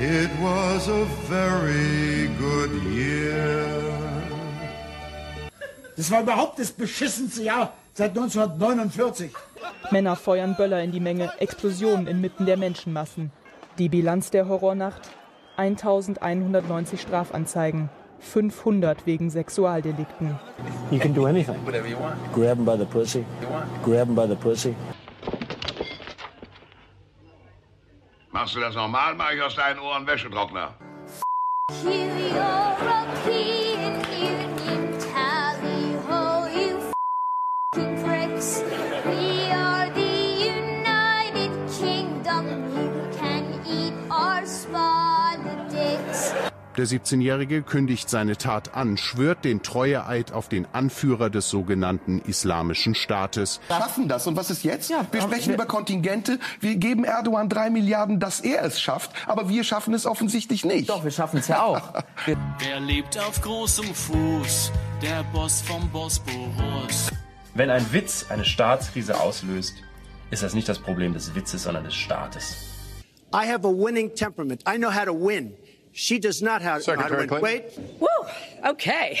It was a very good year. Das war überhaupt das beschissenste Jahr seit 1949. Männer feuern Böller in die Menge, Explosionen inmitten der Menschenmassen. Die Bilanz der Horrornacht? 1190 Strafanzeigen, 500 wegen Sexualdelikten. You can do anything. Whatever you want. Grab him by the pussy. You want. Grab him by the pussy. Machst du das normal, mach ich aus deinen Ohren Wäschetrockner. European Der 17-Jährige kündigt seine Tat an, schwört den Treueeid auf den Anführer des sogenannten Islamischen Staates. Wir schaffen das. Und was ist jetzt? Ja, wir sprechen wir- über Kontingente. Wir geben Erdogan drei Milliarden, dass er es schafft. Aber wir schaffen es offensichtlich nicht. Doch, wir schaffen es ja auch. Wer lebt auf großem Fuß? Der Boss vom Bosporus. Wenn ein Witz eine Staatskrise auslöst, ist das nicht das Problem des Witzes, sondern des Staates. I have a winning temperament. I know how to win. She does not have know how to Secretary win. Clinton. Wait. Woo! Okay.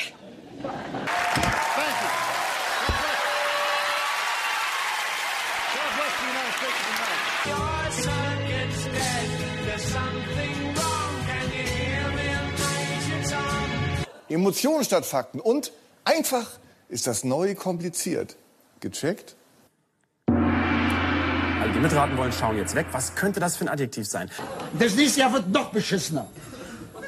Emotionen statt Fakten. Und einfach ist das neue kompliziert. Gecheckt? Alle, die mitraten wollen, schauen jetzt weg. Was könnte das für ein Adjektiv sein? Das nächste Jahr wird noch beschissener.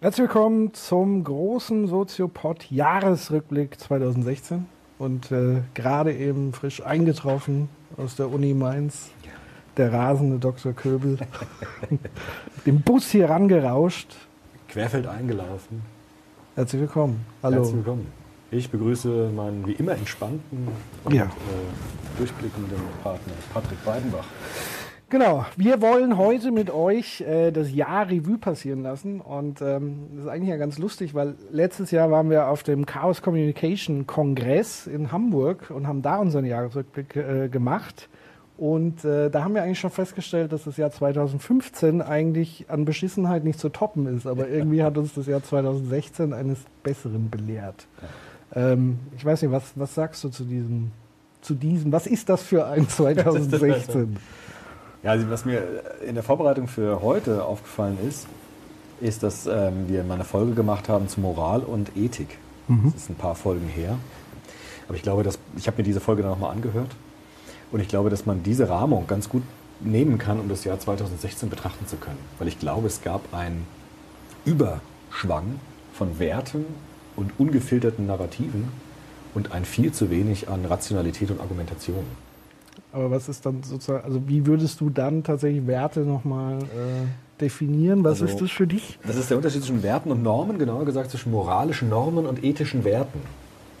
Herzlich willkommen zum großen Soziopod-Jahresrückblick 2016 und äh, gerade eben frisch eingetroffen aus der Uni Mainz, der rasende Dr. Köbel, mit dem Bus hier rangerauscht. Querfeld eingelaufen. Herzlich willkommen. Hallo. Herzlich willkommen. Ich begrüße meinen wie immer entspannten und Ja. äh, durchblickenden Partner Patrick Weidenbach. Genau, wir wollen heute mit euch äh, das Jahr Revue passieren lassen. Und ähm, das ist eigentlich ja ganz lustig, weil letztes Jahr waren wir auf dem Chaos Communication Kongress in Hamburg und haben da unseren Jahresrückblick äh, gemacht. Und äh, da haben wir eigentlich schon festgestellt, dass das Jahr 2015 eigentlich an Beschissenheit nicht zu toppen ist. Aber irgendwie hat uns das Jahr 2016 eines Besseren belehrt. Ähm, ich weiß nicht, was, was sagst du zu diesem, zu diesem, was ist das für ein 2016? Ja, also was mir in der Vorbereitung für heute aufgefallen ist, ist, dass ähm, wir mal eine Folge gemacht haben zu Moral und Ethik. Mhm. Das ist ein paar Folgen her. Aber ich glaube, dass, ich habe mir diese Folge dann nochmal angehört. Und ich glaube, dass man diese Rahmung ganz gut nehmen kann, um das Jahr 2016 betrachten zu können. Weil ich glaube, es gab einen Überschwang von Werten und ungefilterten Narrativen und ein viel zu wenig an Rationalität und Argumentation. Aber was ist dann sozusagen, also wie würdest du dann tatsächlich Werte nochmal äh, definieren? Was Also, ist das für dich? Das ist der Unterschied zwischen Werten und Normen, genauer gesagt zwischen moralischen Normen und ethischen Werten.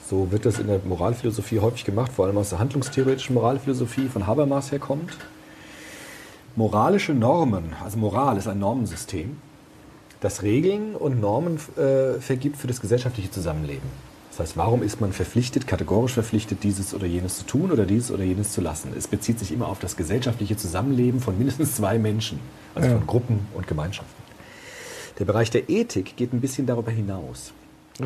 So wird das in der Moralphilosophie häufig gemacht, vor allem aus der handlungstheoretischen Moralphilosophie von Habermas herkommt. Moralische Normen, also Moral ist ein Normensystem, das Regeln und Normen äh, vergibt für das gesellschaftliche Zusammenleben. Das heißt, warum ist man verpflichtet, kategorisch verpflichtet, dieses oder jenes zu tun oder dieses oder jenes zu lassen? Es bezieht sich immer auf das gesellschaftliche Zusammenleben von mindestens zwei Menschen, also Ja. von Gruppen und Gemeinschaften. Der Bereich der Ethik geht ein bisschen darüber hinaus.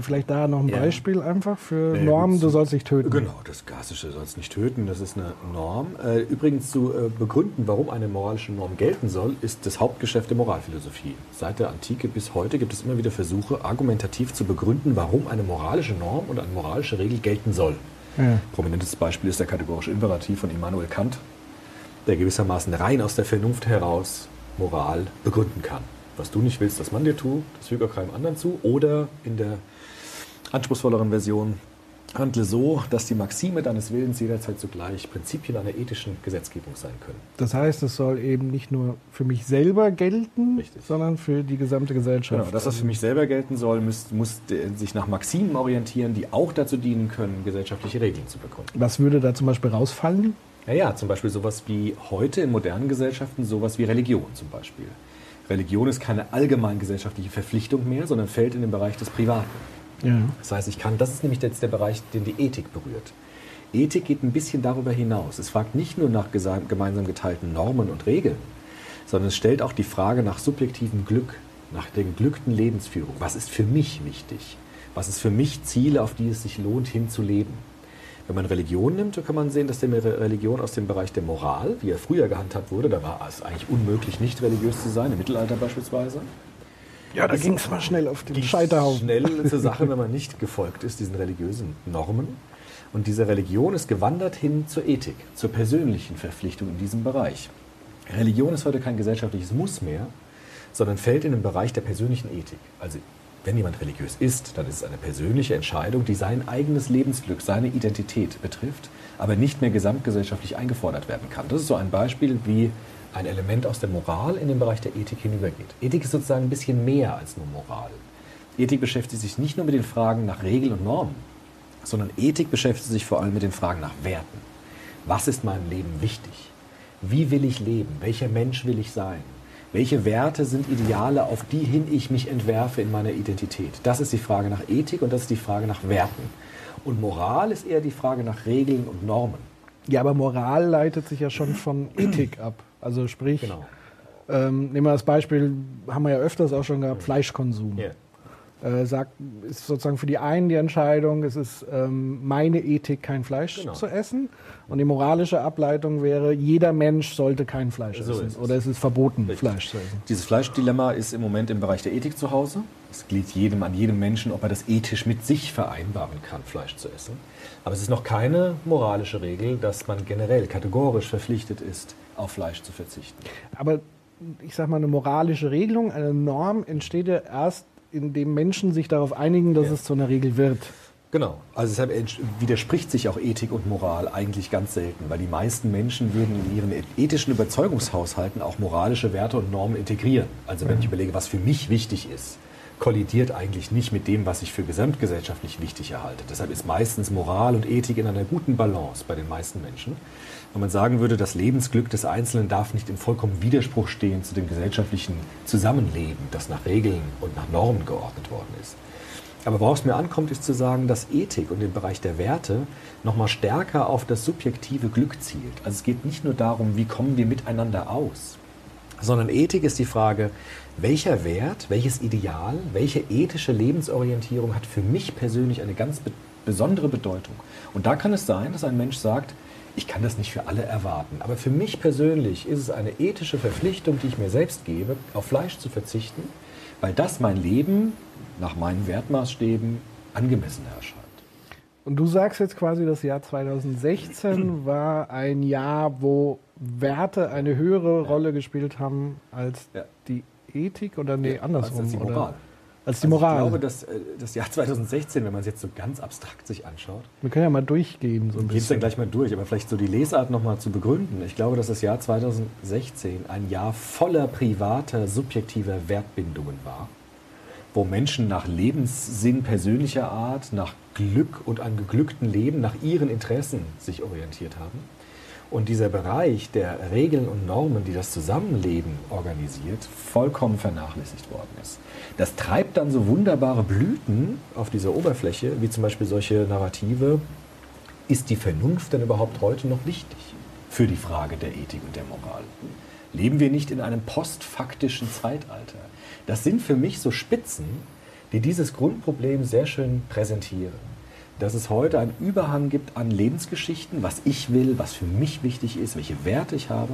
Vielleicht da noch ein Ja. Beispiel einfach für Ja, Normen, du so- sollst dich töten. Genau, das Klassische sollst nicht töten, das ist eine Norm. Äh, übrigens zu äh, begründen, warum eine moralische Norm gelten soll, ist das Hauptgeschäft der Moralphilosophie. Seit der Antike bis heute gibt es immer wieder Versuche, argumentativ zu begründen, warum eine moralische Norm und eine moralische Regel gelten soll. Ja. Prominentes Beispiel ist der kategorische Imperativ von Immanuel Kant, der gewissermaßen rein aus der Vernunft heraus Moral begründen kann. Was du nicht willst, dass man dir tut, das füge auch keinem anderen zu. Oder in der anspruchsvolleren Version Handle so, dass die Maxime deines Willens jederzeit zugleich Prinzipien einer ethischen Gesetzgebung sein können. Das heißt, es soll eben nicht nur für mich selber gelten, sondern für die gesamte Gesellschaft. Genau, das, was für mich selber gelten soll, muss, muss sich nach Maximen orientieren, die auch dazu dienen können, gesellschaftliche Regeln zu bekommen. Was würde da zum Beispiel rausfallen? Ja, ja, zum Beispiel sowas wie heute in modernen Gesellschaften, sowas wie Religion zum Beispiel. Religion ist keine allgemein gesellschaftliche Verpflichtung mehr, sondern fällt in den Bereich des Privaten. Ja. Das heißt, ich kann, das ist nämlich jetzt der Bereich, den die Ethik berührt. Ethik geht ein bisschen darüber hinaus. Es fragt nicht nur nach gemeinsam geteilten Normen und Regeln, sondern es stellt auch die Frage nach subjektivem Glück, nach der geglückten Lebensführung. Was ist für mich wichtig? Was ist für mich Ziele, auf die es sich lohnt, hinzuleben? Wenn man Religion nimmt, dann kann man sehen, dass die Religion aus dem Bereich der Moral, wie er früher gehandhabt wurde, da war es eigentlich unmöglich, nicht religiös zu sein, im Mittelalter beispielsweise. Ja, da ging es mal schnell auf den Scheiterhaufen. schnell zur Sache, wenn man nicht gefolgt ist, diesen religiösen Normen. Und diese Religion ist gewandert hin zur Ethik, zur persönlichen Verpflichtung in diesem Bereich. Religion ist heute kein gesellschaftliches Muss mehr, sondern fällt in den Bereich der persönlichen Ethik. Also wenn jemand religiös ist, dann ist es eine persönliche Entscheidung, die sein eigenes Lebensglück, seine Identität betrifft, aber nicht mehr gesamtgesellschaftlich eingefordert werden kann. Das ist so ein Beispiel, wie ein Element aus der Moral in den Bereich der Ethik hinübergeht. Ethik ist sozusagen ein bisschen mehr als nur Moral. Ethik beschäftigt sich nicht nur mit den Fragen nach Regeln und Normen, sondern Ethik beschäftigt sich vor allem mit den Fragen nach Werten. Was ist meinem Leben wichtig? Wie will ich leben? Welcher Mensch will ich sein? Welche Werte sind Ideale, auf die hin ich mich entwerfe in meiner Identität? Das ist die Frage nach Ethik und das ist die Frage nach Werten. Und Moral ist eher die Frage nach Regeln und Normen. Ja, aber Moral leitet sich ja schon von Ethik ab. Also sprich, Genau. ähm, nehmen wir das Beispiel, haben wir ja öfters auch schon gehabt, Fleischkonsum. Äh, sagt, ist sozusagen für die einen die Entscheidung, es ist ähm, meine Ethik, kein Fleisch Genau. zu essen. Und die moralische Ableitung wäre, jeder Mensch sollte kein Fleisch So essen. es. Oder es ist verboten, Fleisch zu essen. Dieses Fleischdilemma ist im Moment im Bereich der Ethik zu Hause. Es liegt jedem an jedem Menschen, ob er das ethisch mit sich vereinbaren kann, Fleisch zu essen. Aber es ist noch keine moralische Regel, dass man generell kategorisch verpflichtet ist, auf Fleisch zu verzichten. Aber ich sag mal, eine moralische Regelung, eine Norm entsteht ja erst, indem Menschen sich darauf einigen, dass es zu einer Regel wird. Genau. Also deshalb widerspricht sich auch Ethik und Moral eigentlich ganz selten, weil die meisten Menschen würden in ihren ethischen Überzeugungshaushalten auch moralische Werte und Normen integrieren. Also wenn ich überlege, was für mich wichtig ist, kollidiert eigentlich nicht mit dem, was ich für gesamtgesellschaftlich wichtig erhalte. Deshalb ist meistens Moral und Ethik in einer guten Balance bei den meisten Menschen. Wenn man sagen würde, das Lebensglück des Einzelnen darf nicht in vollkommen Widerspruch stehen zu dem gesellschaftlichen Zusammenleben, das nach Regeln und nach Normen geordnet worden ist. Aber worauf es mir ankommt, ist zu sagen, dass Ethik und den Bereich der Werte nochmal stärker auf das subjektive Glück zielt. Also es geht nicht nur darum, wie kommen wir miteinander aus, sondern Ethik ist die Frage, welcher Wert, welches Ideal, welche ethische Lebensorientierung hat für mich persönlich eine ganz be besondere Bedeutung. Und da kann es sein, dass ein Mensch sagt, ich kann das nicht für alle erwarten, aber für mich persönlich ist es eine ethische Verpflichtung, die ich mir selbst gebe, auf Fleisch zu verzichten, weil das mein Leben nach meinen Wertmaßstäben angemessen erscheint. Und du sagst jetzt quasi, das Jahr 2016 war ein Jahr, wo Werte eine höhere Rolle gespielt haben als die Ethik oder nee, andersrum. als die oder? Als die Also Moral. Ich glaube, dass äh, das Jahr 2016, wenn man es jetzt so ganz abstrakt sich anschaut, Wir können ja mal durchgehen, so ein Geht es dann bisschen. gleich mal durch, aber vielleicht so die Lesart nochmal zu begründen. Ich glaube, dass das Jahr 2016 ein Jahr voller privater, subjektiver Wertbindungen war, wo Menschen nach Lebenssinn persönlicher Art, nach Glück und einem geglückten Leben, nach ihren Interessen sich orientiert haben. Und dieser Bereich der Regeln und Normen, die das Zusammenleben organisiert, vollkommen vernachlässigt worden ist. Das treibt dann so wunderbare Blüten auf dieser Oberfläche, wie zum Beispiel solche Narrative, ist die Vernunft denn überhaupt heute noch wichtig für die Frage der Ethik und der Moral? Leben wir nicht in einem postfaktischen Zeitalter? Das sind für mich so Spitzen, die dieses Grundproblem sehr schön präsentieren. Dass es heute einen Überhang gibt an Lebensgeschichten, was ich will, was für mich wichtig ist, welche Werte ich habe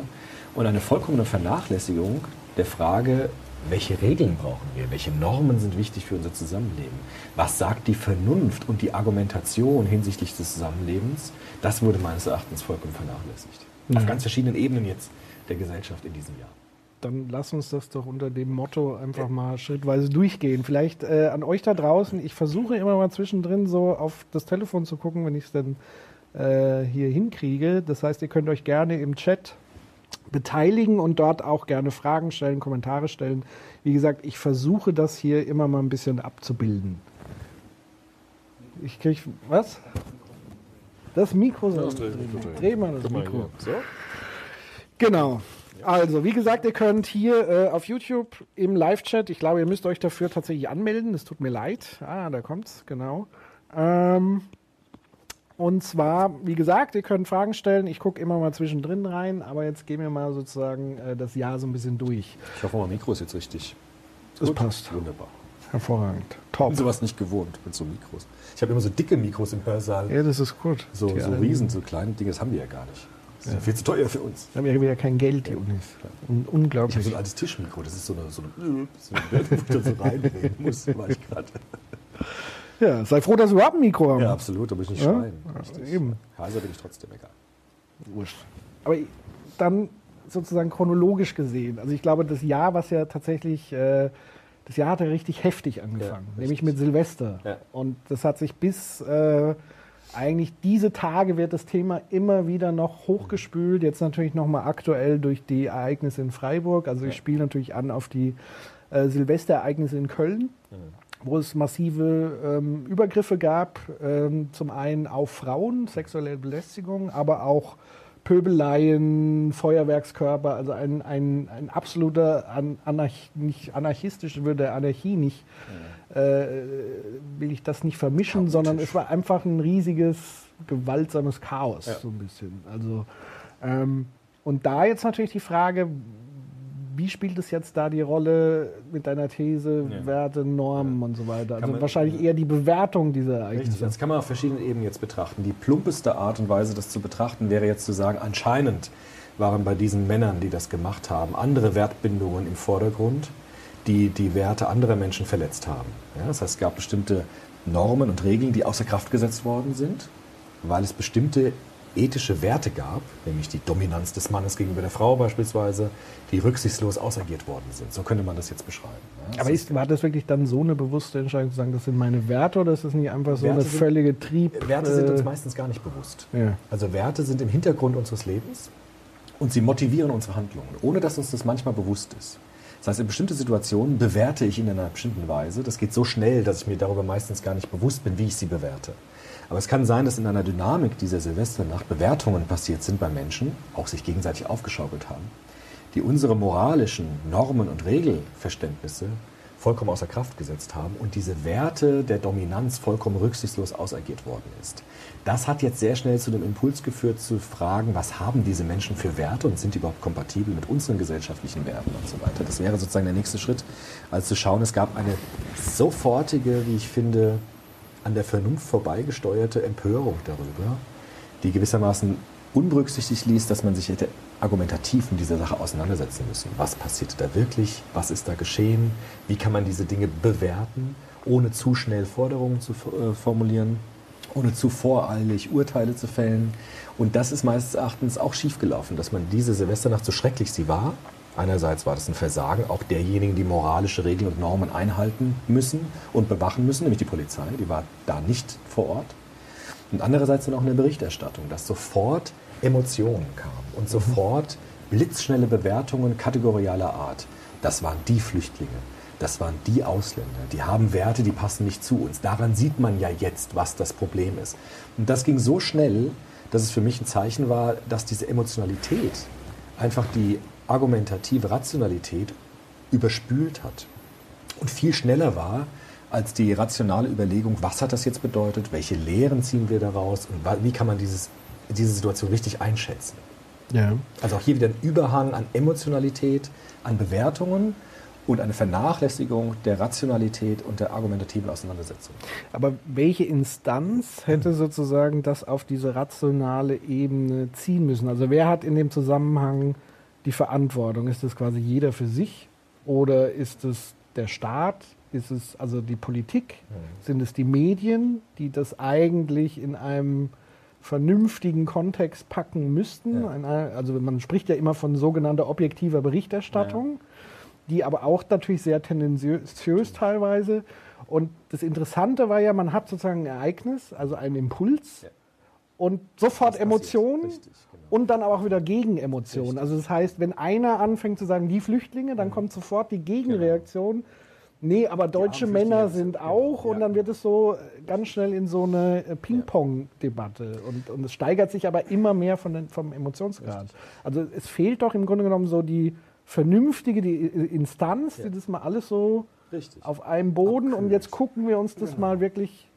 und eine vollkommene Vernachlässigung der Frage, welche Regeln brauchen wir, welche Normen sind wichtig für unser Zusammenleben, was sagt die Vernunft und die Argumentation hinsichtlich des Zusammenlebens, das wurde meines Erachtens vollkommen vernachlässigt. Ja. Auf ganz verschiedenen Ebenen jetzt der Gesellschaft in diesem Jahr. Dann lass uns das doch unter dem Motto einfach mal schrittweise durchgehen. Vielleicht äh, an euch da draußen, ich versuche immer mal zwischendrin so auf das Telefon zu gucken, wenn ich es dann äh, hier hinkriege. Das heißt, ihr könnt euch gerne im Chat beteiligen und dort auch gerne Fragen stellen, Kommentare stellen. Wie gesagt, ich versuche das hier immer mal ein bisschen abzubilden. Ich krieg was? Das Mikro Ja, soll das dreh- dreh- dreh mal das Mikro. So. Genau. Also, wie gesagt, ihr könnt hier äh, auf YouTube im Live-Chat, ich glaube, ihr müsst euch dafür tatsächlich anmelden. Es tut mir leid. Ah, da kommt's, genau. Ähm, und zwar, wie gesagt, ihr könnt Fragen stellen. Ich gucke immer mal zwischendrin rein, aber jetzt gehen wir mal sozusagen äh, das Jahr so ein bisschen durch. Ich hoffe, mein Mikro ist jetzt richtig. Das Gut? passt. Wunderbar. Hervorragend. Ich bin sowas nicht gewohnt mit so Mikros. Ich habe immer so dicke Mikros im Hörsaal. Ja, das ist gut. So, Die so riesen, so kleine Dinge, das haben wir ja gar nicht. Das ist ja viel zu teuer für uns. Wir haben ja wieder kein Geld, die Unis. Un Ich unglaublich. habe so ein altes Tischmikro, das ist so eine, so eine, so eine Welt, wo ich da so reinreden muss, war ich gerade. Ja, sei froh, dass wir überhaupt ein Mikro haben. Ja, absolut, da muss ich nicht Ja? schreien. Richtig. eben. Heiser bin ich trotzdem egal. Wurscht. Aber dann sozusagen chronologisch gesehen. Also ich glaube, das Jahr, was ja tatsächlich, äh, das Jahr hat ja richtig heftig angefangen, Ja, nämlich mit Silvester. Ja. Und das hat sich bis äh, eigentlich diese Tage wird das Thema immer wieder noch hochgespült. Jetzt natürlich nochmal aktuell durch die Ereignisse in Freiburg. Also ich spiele natürlich an auf die äh, Silvesterereignisse in Köln wo es massive ähm, Übergriffe gab, ähm, zum einen auf Frauen, sexuelle Belästigung, aber auch Pöbeleien, Feuerwerkskörper, also ein, ein, ein absoluter An Anarch nicht anarchistisch würde der Anarchie nicht, äh, will ich das nicht vermischen, sondern es war einfach ein riesiges, gewaltsames Chaos, Ja. so ein bisschen. Also, ähm, und da jetzt natürlich die Frage, wie spielt es jetzt da die Rolle mit deiner These, Ja. Werte, Normen und so weiter? Also man- wahrscheinlich eher die Bewertung dieser Richtig, Ereignisse. das kann man auf verschiedenen Ebenen jetzt betrachten. Die plumpeste Art und Weise, das zu betrachten, wäre jetzt zu sagen, anscheinend waren bei diesen Männern, die das gemacht haben, andere Wertbindungen im Vordergrund, die die Werte anderer Menschen verletzt haben. Ja, das heißt, es gab bestimmte Normen und Regeln, die außer Kraft gesetzt worden sind, weil es bestimmte ethische Werte gab, nämlich die Dominanz des Mannes gegenüber der Frau beispielsweise, die rücksichtslos ausagiert worden sind. So könnte man das jetzt beschreiben. Ja, Aber ist, war das wirklich dann so eine bewusste Entscheidung zu sagen, das sind meine Werte oder ist das nicht einfach so Werte eine sind- völlige Trieb? Werte sind uns äh, meistens gar nicht bewusst. Ja. Also Werte sind im Hintergrund unseres Lebens und sie motivieren unsere Handlungen, ohne dass uns das manchmal bewusst ist. Das heißt, in bestimmte Situationen bewerte ich in einer bestimmten Weise. Das geht so schnell, dass ich mir darüber meistens gar nicht bewusst bin, wie ich sie bewerte. Aber es kann sein, dass in einer Dynamik dieser Silvesternacht Bewertungen passiert sind bei Menschen, auch sich gegenseitig aufgeschaukelt haben, die unsere moralischen Normen und Regelverständnisse vollkommen außer Kraft gesetzt haben und diese Werte der Dominanz vollkommen rücksichtslos ausagiert worden ist. Das hat jetzt sehr schnell zu dem Impuls geführt, zu fragen, was haben diese Menschen für Werte und sind die überhaupt kompatibel mit unseren gesellschaftlichen Werten und so weiter. Das wäre sozusagen der nächste Schritt, als zu schauen, es gab eine sofortige, wie ich finde, an der Vernunft vorbeigesteuerte Empörung darüber, die gewissermaßen unberücksichtigt ließ, dass man sich hätte argumentativ mit dieser Sache auseinandersetzen müssen. Was passiert da wirklich? Was ist da geschehen? Wie kann man diese Dinge bewerten, ohne zu schnell Forderungen zu äh, formulieren, ohne zu voreilig Urteile zu fällen? Und das ist meines Erachtens auch schiefgelaufen, dass man diese Silvesternacht, so schrecklich sie war, einerseits war das ein Versagen auch derjenigen, die moralische Regeln und Normen einhalten müssen und bewachen müssen, nämlich die Polizei, die war da nicht vor Ort. Und andererseits dann auch eine Berichterstattung, dass sofort Emotionen kamen und sofort blitzschnelle Bewertungen kategorialer Art. Das waren die Flüchtlinge, das waren die Ausländer, die haben Werte, die passen nicht zu uns. Daran sieht man ja jetzt, was das Problem ist. Und das ging so schnell, dass es für mich ein Zeichen war, dass diese Emotionalität einfach die argumentative Rationalität überspült hat und viel schneller war als die rationale Überlegung, was hat das jetzt bedeutet, welche Lehren ziehen wir daraus und wie kann man dieses, diese Situation richtig einschätzen. Ja. Also auch hier wieder ein Überhang an Emotionalität, an Bewertungen und eine Vernachlässigung der Rationalität und der argumentativen Auseinandersetzung. Aber welche Instanz hätte sozusagen das auf diese rationale Ebene ziehen müssen? Also wer hat in dem Zusammenhang die Verantwortung? Ist es quasi jeder für sich oder ist es der Staat? Ist es also die Politik? Sind es die Medien, die das eigentlich in einem vernünftigen Kontext packen müssten. Ja. Also man spricht ja immer von sogenannter objektiver Berichterstattung, die aber auch natürlich sehr tendenziös teilweise. Und das Interessante war ja, man hat sozusagen ein Ereignis, also einen Impuls und sofort Emotionen genau. und dann aber auch wieder Gegenemotionen. Also das heißt, wenn einer anfängt zu sagen, die Flüchtlinge, Mhm. dann kommt sofort die Genau. Gegenreaktion. Nee, aber deutsche Männer sind auch und dann wird es so äh, ganz schnell in so eine äh, Ping-Pong-Debatte und, und es steigert sich aber immer mehr von den, vom Emotionsgrad. Also es fehlt doch im Grunde genommen so die vernünftige die Instanz, die das mal alles so Richtig. auf einem Boden und jetzt gucken wir uns das mal wirklich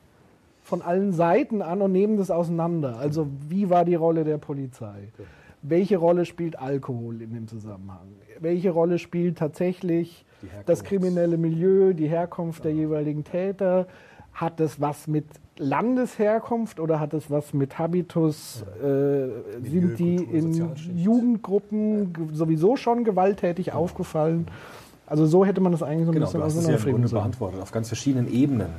von allen Seiten an und nehmen das auseinander. Also wie war die Rolle der Polizei? Welche Rolle spielt Alkohol in dem Zusammenhang? Welche Rolle spielt tatsächlich das kriminelle Milieu, die Herkunft der jeweiligen Täter? Hat das was mit Landesherkunft oder hat es was mit Habitus? Äh, sind die in Jugendgruppen ge- sowieso schon gewalttätig aufgefallen? Also so hätte man das eigentlich so ein Genau, bisschen ja auseinanderfrieden sollen. beantwortet. Auf ganz verschiedenen Ebenen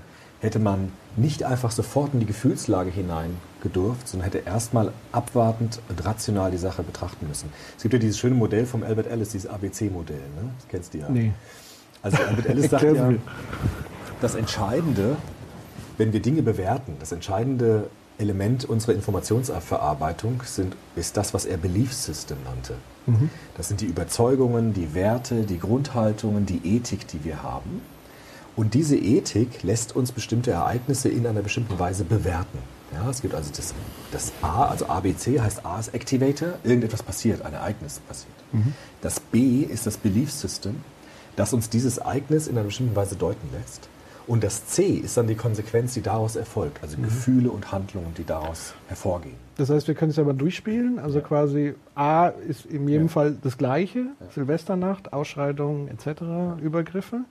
hätte man nicht einfach sofort in die Gefühlslage hinein gedurft, sondern hätte erstmal abwartend und rational die Sache betrachten müssen. Es gibt ja dieses schöne Modell vom Albert Ellis, dieses ABC-Modell. Ne? Das kennst du ja. Nee. Also Albert Ellis sagt ja, das Entscheidende, wenn wir Dinge bewerten, das entscheidende Element unserer Informationsverarbeitung sind, ist das, was er Belief System nannte. Mhm. Das sind die Überzeugungen, die Werte, die Grundhaltungen, die Ethik, die wir haben. Und diese Ethik lässt uns bestimmte Ereignisse in einer bestimmten Weise bewerten. Ja, es gibt also das, das A, also ABC heißt A ist Activator, irgendetwas passiert, ein Ereignis passiert. Mhm. Das B ist das Belief System, das uns dieses Ereignis in einer bestimmten Weise deuten lässt. Und das C ist dann die Konsequenz, die daraus erfolgt, also Mhm. Gefühle und Handlungen, die daraus hervorgehen. Das heißt, wir können es ja mal durchspielen. Also quasi A ist in jedem Fall das Gleiche, Silvesternacht, Ausschreitungen etc., Übergriffe.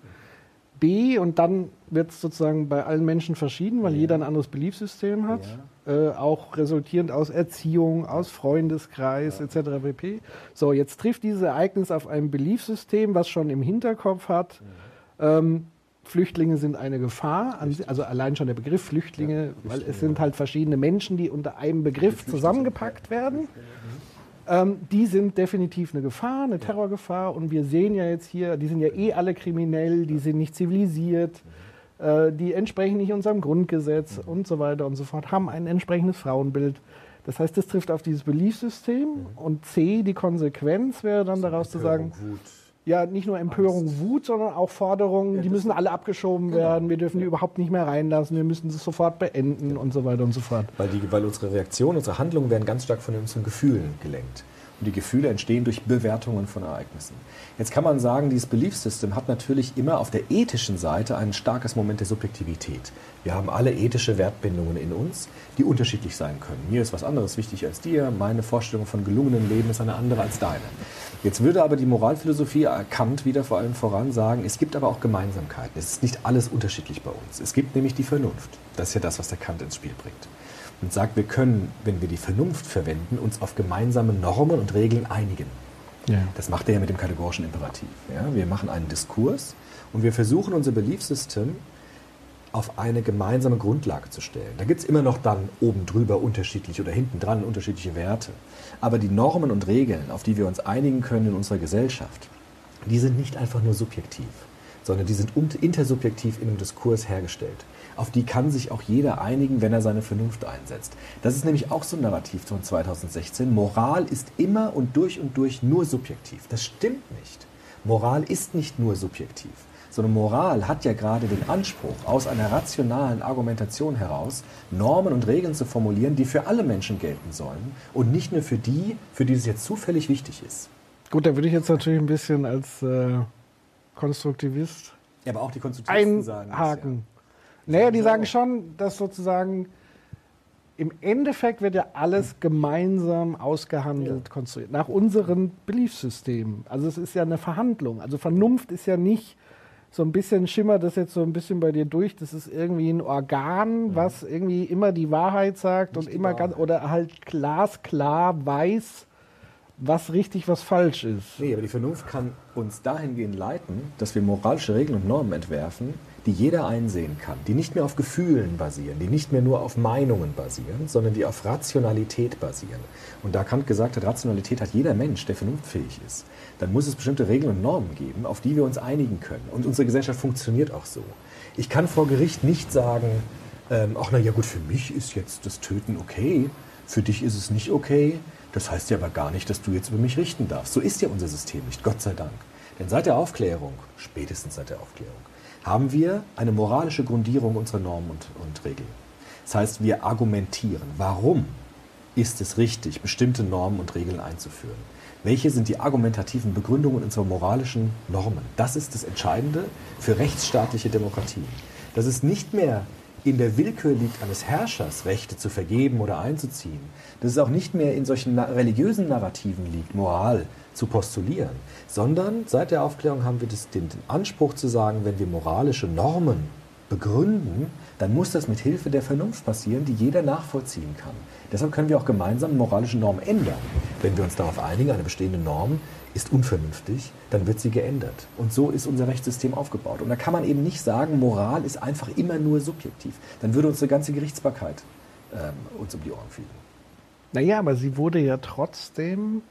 B und dann wird es sozusagen bei allen Menschen verschieden, weil jeder ein anderes Beliefssystem hat, äh, auch resultierend aus Erziehung, aus Freundeskreis etc. pp. So, jetzt trifft dieses Ereignis auf ein Beliefssystem, was schon im Hinterkopf hat, ähm, Flüchtlinge sind eine Gefahr, an, also allein schon der Begriff Flüchtlinge, weil es sind halt verschiedene Menschen, die unter einem Begriff zusammengepackt werden. Ähm, die sind definitiv eine Gefahr, eine Terrorgefahr. Und wir sehen ja jetzt hier, die sind ja eh alle kriminell, die sind nicht zivilisiert, äh, die entsprechen nicht unserem Grundgesetz und so weiter und so fort, haben ein entsprechendes Frauenbild. Das heißt, das trifft auf dieses Beliefssystem. Und C, die Konsequenz wäre dann daraus zu sagen, ja, nicht nur Empörung, Wut, sondern auch Forderungen, die müssen alle abgeschoben werden, wir dürfen die überhaupt nicht mehr reinlassen, wir müssen das sofort beenden und so weiter und so fort. Weil, die, weil unsere Reaktionen, unsere Handlungen werden ganz stark von unseren Gefühlen gelenkt. Und die Gefühle entstehen durch Bewertungen von Ereignissen. Jetzt kann man sagen, dieses Belief System hat natürlich immer auf der ethischen Seite ein starkes Moment der Subjektivität. Wir haben alle ethische Wertbindungen in uns, die unterschiedlich sein können. Mir ist was anderes wichtig als dir, meine Vorstellung von gelungenem Leben ist eine andere als deine. Jetzt würde aber die Moralphilosophie erkannt wieder vor allem voran sagen, es gibt aber auch Gemeinsamkeiten. Es ist nicht alles unterschiedlich bei uns. Es gibt nämlich die Vernunft. Das ist ja das, was der Kant ins Spiel bringt und sagt, wir können, wenn wir die Vernunft verwenden, uns auf gemeinsame Normen und Regeln einigen. Ja. Das macht er ja mit dem kategorischen Imperativ. Ja? Wir machen einen Diskurs und wir versuchen unser Beliefssystem auf eine gemeinsame Grundlage zu stellen. Da gibt es immer noch dann oben drüber unterschiedliche oder hinten dran unterschiedliche Werte. Aber die Normen und Regeln, auf die wir uns einigen können in unserer Gesellschaft, die sind nicht einfach nur subjektiv, sondern die sind intersubjektiv in einem Diskurs hergestellt. Auf die kann sich auch jeder einigen, wenn er seine Vernunft einsetzt. Das ist nämlich auch so ein Narrativ von 2016. Moral ist immer und durch und durch nur subjektiv. Das stimmt nicht. Moral ist nicht nur subjektiv, sondern Moral hat ja gerade den Anspruch, aus einer rationalen Argumentation heraus Normen und Regeln zu formulieren, die für alle Menschen gelten sollen und nicht nur für die, für die es jetzt zufällig wichtig ist. Gut, da würde ich jetzt natürlich ein bisschen als äh, Konstruktivist Ja, aber auch die Konstruktivisten sagen das, einhaken. Naja, die sagen schon, dass sozusagen im Endeffekt wird ja alles gemeinsam ausgehandelt, konstruiert, nach unserem Beliefssystem. Also es ist ja eine Verhandlung. Also Vernunft ist ja nicht so ein bisschen schimmert das jetzt so ein bisschen bei dir durch, das ist irgendwie ein Organ, was irgendwie immer die Wahrheit sagt und immer ganz oder halt glasklar weiß, was richtig, was falsch ist. Nee, aber die Vernunft kann uns dahingehend leiten, dass wir moralische Regeln und Normen entwerfen, die jeder einsehen kann, die nicht mehr auf Gefühlen basieren, die nicht mehr nur auf Meinungen basieren, sondern die auf Rationalität basieren. Und da Kant gesagt hat, Rationalität hat jeder Mensch, der vernunftfähig ist. Dann muss es bestimmte Regeln und Normen geben, auf die wir uns einigen können. Und unsere Gesellschaft funktioniert auch so. Ich kann vor Gericht nicht sagen, ähm, ach na ja gut, für mich ist jetzt das Töten okay, für dich ist es nicht okay. Das heißt ja aber gar nicht, dass du jetzt über mich richten darfst. So ist ja unser System nicht, Gott sei Dank. Denn seit der Aufklärung, spätestens seit der Aufklärung, haben wir eine moralische Grundierung unserer Normen und, und Regeln. Das heißt, wir argumentieren, warum ist es richtig, bestimmte Normen und Regeln einzuführen. Welche sind die argumentativen Begründungen unserer moralischen Normen? Das ist das Entscheidende für rechtsstaatliche Demokratien. Dass es nicht mehr in der Willkür liegt eines Herrschers, Rechte zu vergeben oder einzuziehen. Dass es auch nicht mehr in solchen religiösen Narrativen liegt, Moral zu postulieren, sondern seit der Aufklärung haben wir das, den, den Anspruch zu sagen, wenn wir moralische Normen begründen, dann muss das mit Hilfe der Vernunft passieren, die jeder nachvollziehen kann. Deshalb können wir auch gemeinsam moralische Normen ändern. Wenn wir uns darauf einigen, eine bestehende Norm ist unvernünftig, dann wird sie geändert. Und so ist unser Rechtssystem aufgebaut. Und da kann man eben nicht sagen, Moral ist einfach immer nur subjektiv. Dann würde unsere ganze Gerichtsbarkeit ähm, uns um die Ohren fliegen. Naja, aber sie wurde ja trotzdem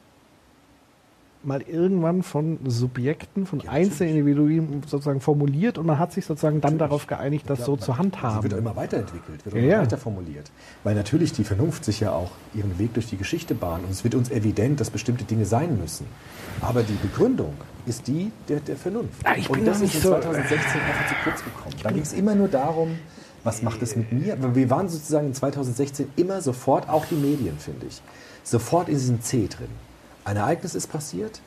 mal irgendwann von Subjekten, von Einzelindividuen sozusagen formuliert und man hat sich sozusagen dann darauf geeinigt, das so zu Sie handhaben. wird auch immer weiterentwickelt, wird Ja, immer ja. weiter formuliert. Weil natürlich die Vernunft sich ja auch ihren Weg durch die Geschichte bahnt und es wird uns evident, dass bestimmte Dinge sein müssen. Aber die Begründung ist die der, der Vernunft. Ja, bin und das ist in so- 2016 einfach zu kurz gekommen. Da ging es immer nur darum, was macht es mit mir? Wir waren sozusagen in 2016 immer sofort, auch die Medien, finde ich, sofort in diesem C drin. Ein Ereignis ist passiert,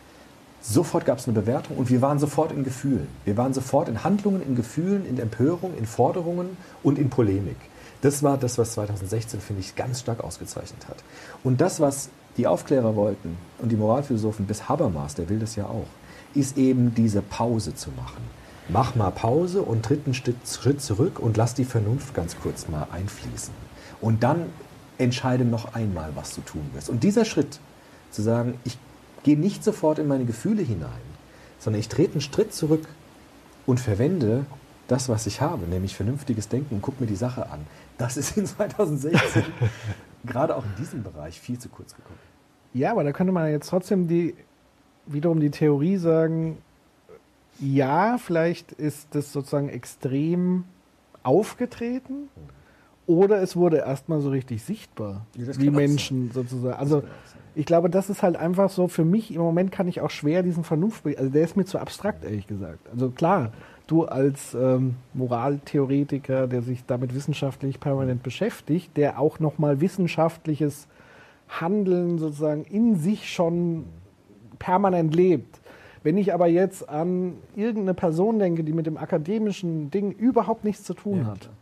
Sofort gab es eine Bewertung und wir waren sofort in Gefühlen. Wir waren sofort in Handlungen, in Gefühlen, in Empörung, in Forderungen und in Polemik. Das war das, was 2016, finde ich, ganz stark ausgezeichnet hat. Und das, was die Aufklärer wollten und die Moralphilosophen bis Habermas, der will das ja auch, ist eben diese Pause zu machen. Mach mal Pause und tritt einen Schritt zurück und lass die Vernunft ganz kurz mal einfließen. Und dann entscheide noch einmal, was du tun wirst. Und dieser Schritt, zu sagen, ich gehe nicht sofort in meine Gefühle hinein, sondern ich trete einen Schritt zurück und verwende das, was ich habe, nämlich vernünftiges Denken und gucke mir die Sache an. Das ist in 2016 gerade auch in diesem Bereich viel zu kurz gekommen. Ja, aber da könnte man jetzt trotzdem die wiederum die Theorie sagen, ja, vielleicht ist das sozusagen extrem aufgetreten oder es wurde erstmal so richtig sichtbar, Ja, wie Menschen sozusagen. Also ich glaube, das ist halt einfach so, für mich im Moment kann ich auch schwer diesen Vernunft, also der ist mir zu abstrakt, ehrlich gesagt. Also klar, du als ähm, Moraltheoretiker, der sich damit wissenschaftlich permanent beschäftigt, der auch nochmal wissenschaftliches Handeln sozusagen in sich schon permanent lebt. Wenn ich aber jetzt an irgendeine Person denke, die mit dem akademischen Ding überhaupt nichts zu tun hat, äh,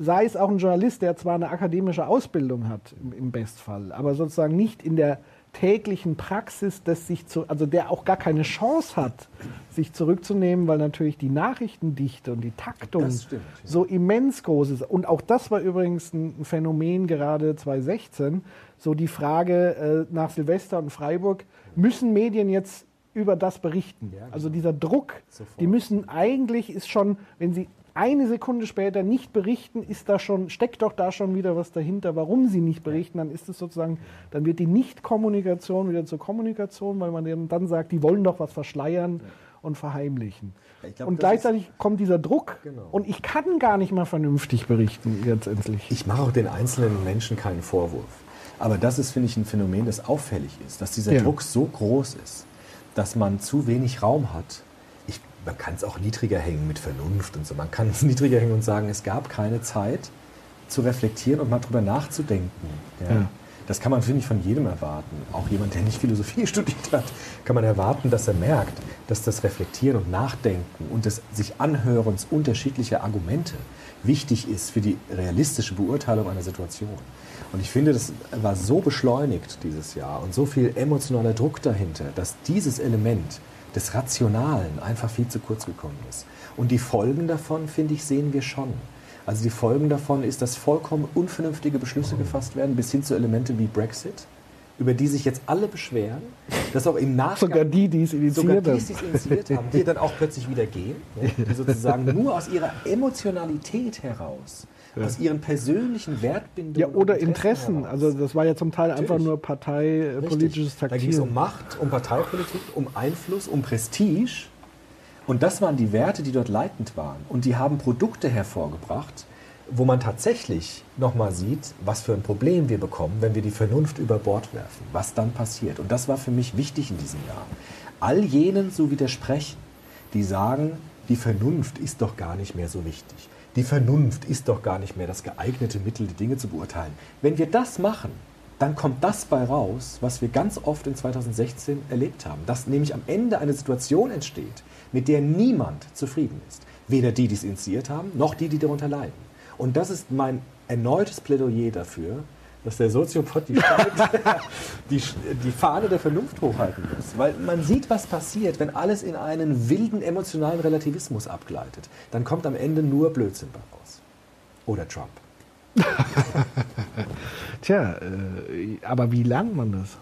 sei es auch ein Journalist, der zwar eine akademische Ausbildung hat, im, Bestfall, aber sozusagen nicht in der täglichen Praxis, des sich zu, also der auch gar keine Chance hat, sich zurückzunehmen, weil natürlich die Nachrichtendichte und die Taktung stimmt, ja. so immens groß ist. Und auch das war übrigens ein Phänomen gerade 2016, so die Frage äh, nach Silvester und Freiburg, müssen Medien jetzt über das berichten? Also dieser Druck, die müssen eigentlich ist schon, wenn sie eine Sekunde später nicht berichten, ist da schon, steckt doch da schon wieder was dahinter, warum sie nicht berichten, dann ist es sozusagen, dann wird die Nicht-Kommunikation wieder zur Kommunikation, weil man dann- dann sagt, die wollen doch was verschleiern und verheimlichen. ich glaub, und gleichzeitig kommt dieser Druck und ich kann gar nicht mal vernünftig berichten letztendlich. Ich mache auch den einzelnen Menschen keinen Vorwurf. Aber das ist, finde ich, ein Phänomen, das auffällig ist, dass dieser Ja. Druck so groß ist, dass man zu wenig Raum hat. Man kann es auch niedriger hängen mit Vernunft und so. Man kann es niedriger hängen und sagen, es gab keine Zeit zu reflektieren und mal drüber nachzudenken. Ja. Ja. Das kann man, finde ich, von jedem erwarten. Auch jemand, der nicht Philosophie studiert hat, kann man erwarten, dass er merkt, dass das Reflektieren und Nachdenken und das sich Anhörens unterschiedlicher Argumente wichtig ist für die realistische Beurteilung einer Situation. Und ich finde, das war so beschleunigt dieses Jahr und so viel emotionaler Druck dahinter, dass dieses Element des Rationalen einfach viel zu kurz gekommen ist. Und die Folgen davon, finde ich, sehen wir schon. Also die Folgen davon ist, dass vollkommen unvernünftige Beschlüsse gefasst werden, bis hin zu Elemente wie Brexit, über die sich jetzt alle beschweren, dass auch im Nachgang Sogar die, die es initiiert die, haben. die es initiiert haben, die dann auch plötzlich wieder gehen, ne? die sozusagen nur aus ihrer Emotionalität heraus. Aus ihren persönlichen Wertbindungen Ja, oder Interessen. heraus. Also das war ja zum Teil einfach Natürlich. nur parteipolitisches Da ging es um Taktieren. Macht, um Parteipolitik, um Einfluss, um Prestige. Und das waren die Werte, die dort leitend waren. Und die haben Produkte hervorgebracht, wo man tatsächlich nochmal sieht, was für ein Problem wir bekommen, wenn wir die Vernunft über Bord werfen, was dann passiert. Und das war für mich wichtig in diesem Jahr. All jenen zu widersprechen, die sagen, die Vernunft ist doch gar nicht mehr so wichtig. Die Vernunft ist doch gar nicht mehr das geeignete Mittel, die Dinge zu beurteilen. Wenn wir das machen, dann kommt das bei raus, was wir ganz oft in 2016 erlebt haben. Dass nämlich am Ende eine Situation entsteht, mit der niemand zufrieden ist. Weder die, die es initiiert haben, noch die, die darunter leiden. Und das ist mein erneutes Plädoyer dafür, dass der Soziopod die, Fahne, die, die Fahne der Vernunft hochhalten muss. Weil man sieht, was passiert, wenn alles in einen wilden emotionalen Relativismus abgleitet. Dann kommt am Ende nur Blödsinn bei raus. Oder Trump. Tja, äh, aber wie lernt man das?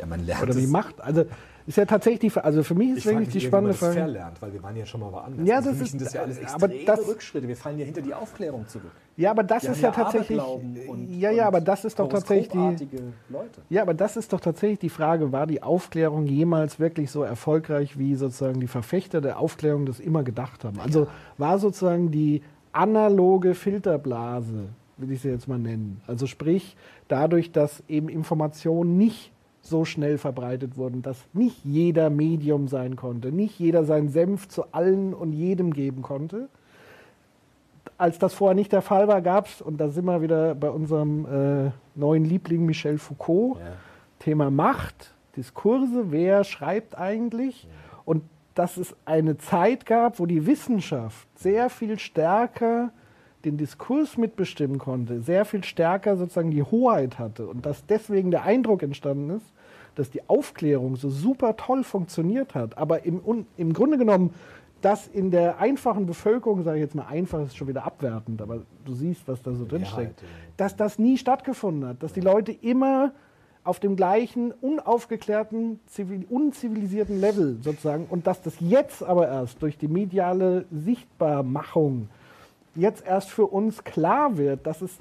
Ja, man lernt Oder wie macht, also ist ja tatsächlich also für mich ist Ich frage wirklich mich die spannende das Frage. verlernt, weil wir waren ja schon mal woanders. Ja, Also das ist- das ja alles aber das- Rückschritte. Wir fallen ja hinter die Aufklärung zurück. Ja, aber das ist ja ja tatsächlich. Und- ja, ja, aber das ist doch tatsächlich die. Leute. Ja, aber das ist doch tatsächlich die Frage, war die Aufklärung jemals wirklich so erfolgreich, wie sozusagen die Verfechter der Aufklärung das immer gedacht haben? Also war sozusagen die analoge Filterblase, will ich sie jetzt mal nennen. Also sprich, dadurch, dass eben Informationen nicht so schnell verbreitet wurden, dass nicht jeder Medium sein konnte, nicht jeder seinen Senf zu allen und jedem geben konnte. Als das vorher nicht der Fall war, gab es, und da sind wir wieder bei unserem äh, neuen Liebling Michel Foucault, Thema Macht, Diskurse, wer schreibt eigentlich? Und dass es eine Zeit gab, wo die Wissenschaft sehr viel stärker den Diskurs mitbestimmen konnte, sehr viel stärker sozusagen die Hoheit hatte und dass deswegen der Eindruck entstanden ist, dass die Aufklärung so super toll funktioniert hat, aber im, im Grunde genommen, dass in der einfachen Bevölkerung, sage ich jetzt mal einfach, ist schon wieder abwertend, aber du siehst, was da so drin steckt, dass das nie stattgefunden hat, dass die Leute immer auf dem gleichen unaufgeklärten, zivil, unzivilisierten Level sozusagen und dass das jetzt aber erst durch die mediale Sichtbarmachung jetzt erst für uns klar wird, dass es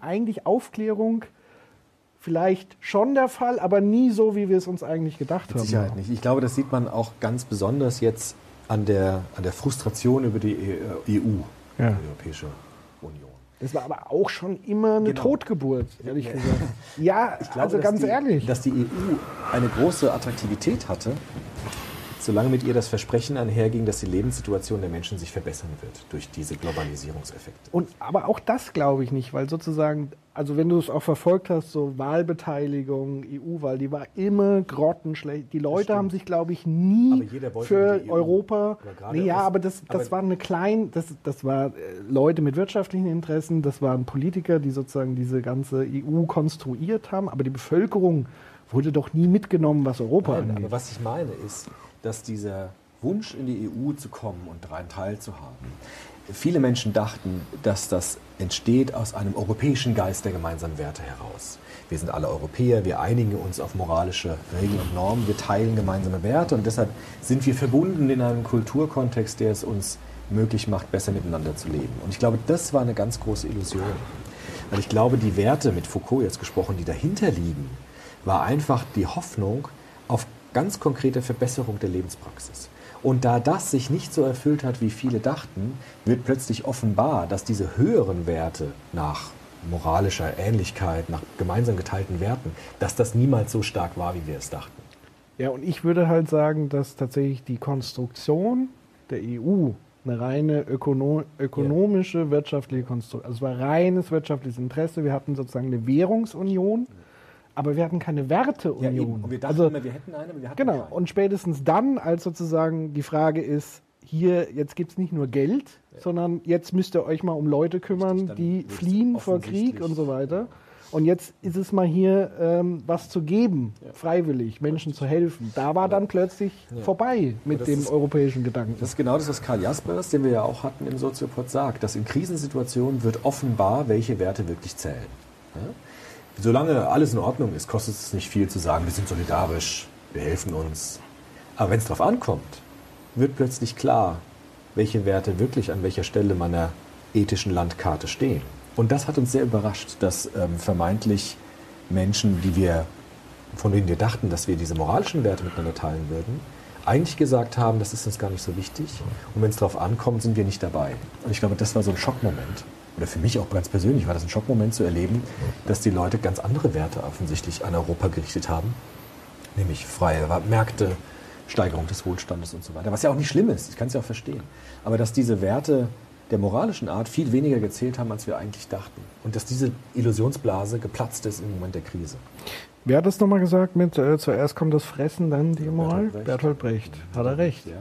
eigentlich Aufklärung vielleicht schon der Fall, aber nie so, wie wir es uns eigentlich gedacht Mit haben. Sicherheit nicht. Ich glaube, das sieht man auch ganz besonders jetzt an der, an der Frustration über die E- EU, Ja. die Europäische Union. Das war aber auch schon immer eine Genau. Totgeburt, ehrlich gesagt. Ja, Ich glaube, also ganz die, ehrlich. Dass die EU eine große Attraktivität hatte, solange mit ihr das Versprechen einherging, dass die Lebenssituation der Menschen sich verbessern wird durch diese Globalisierungseffekte. Und aber auch das glaube ich nicht, weil sozusagen, also wenn du es auch verfolgt hast, so Wahlbeteiligung, EU-Wahl, die war immer grottenschlecht. Die Leute haben sich, glaube ich, nie Aber jeder wollte für EU. Europa. Nee, ja, aber das, das aber- war eine kleine, das, das war äh, Leute mit wirtschaftlichen Interessen, das waren Politiker, die sozusagen diese ganze EU konstruiert haben, aber die Bevölkerung wurde doch nie mitgenommen, was Europa Nein, angeht. aber was ich meine ist, dass dieser Wunsch in die EU zu kommen und daran teilzuhaben, viele Menschen dachten, dass das entsteht aus einem europäischen Geist der gemeinsamen Werte heraus. Wir sind alle Europäer, wir einigen uns auf moralische Regeln und Normen, wir teilen gemeinsame Werte und deshalb sind wir verbunden in einem Kulturkontext, der es uns möglich macht, besser miteinander zu leben. Und ich glaube, das war eine ganz große Illusion. Weil ich glaube, die Werte, mit Foucault jetzt gesprochen, die dahinter liegen, war einfach die Hoffnung auf ganz konkrete Verbesserung der Lebenspraxis. Und da das sich nicht so erfüllt hat, wie viele dachten, wird plötzlich offenbar, dass diese höheren Werte nach moralischer Ähnlichkeit, nach gemeinsam geteilten Werten, dass das niemals so stark war, wie wir es dachten. Ja, und ich würde halt sagen, dass tatsächlich die Konstruktion der EU eine reine ökono ökonomische, wirtschaftliche Konstruktion, also es war reines wirtschaftliches Interesse. Wir hatten sozusagen eine Währungsunion, aber wir hatten keine Werteunion. Ja, eben. Und wir dachten also, immer, wir hätten eine, aber wir hatten Genau, keine. und spätestens dann, als sozusagen die Frage ist, hier, jetzt gibt es nicht nur Geld, sondern jetzt müsst ihr euch mal um Leute kümmern, die fliehen vor Krieg und so weiter. Und jetzt ist es mal hier ähm, was zu geben, freiwillig, Menschen zu helfen. Da war dann plötzlich Ja. vorbei mit dem ist- europäischen Gedanken. Das ist genau das, was Karl Jaspers, den wir ja auch hatten im Soziopod, sagt, dass in Krisensituationen wird offenbar, welche Werte wirklich zählen. Solange alles in Ordnung ist, kostet es nicht viel zu sagen, wir sind solidarisch, wir helfen uns. Aber wenn es darauf ankommt, wird plötzlich klar, welche Werte wirklich an welcher Stelle meiner ethischen Landkarte stehen. Und das hat uns sehr überrascht, dass ähm, vermeintlich Menschen, die wir, von denen wir dachten, dass wir diese moralischen Werte miteinander teilen würden, eigentlich gesagt haben, das ist uns gar nicht so wichtig. Und wenn es darauf ankommt, sind wir nicht dabei. Und ich glaube, das war so ein Schockmoment. Oder für mich auch ganz persönlich war das ein Schockmoment zu erleben, dass die Leute ganz andere Werte offensichtlich an Europa gerichtet haben. Nämlich freie Märkte, Steigerung des Wohlstandes und so weiter. Was ja auch nicht schlimm ist, ich kann es ja auch verstehen. Aber dass diese Werte der moralischen Art viel weniger gezählt haben, als wir eigentlich dachten. Und dass diese Illusionsblase geplatzt ist im Moment der Krise. Wer hat das nochmal gesagt mit äh, zuerst kommt das Fressen, dann die Moral? Brecht. Bertolt Brecht. Hat er recht. Ja.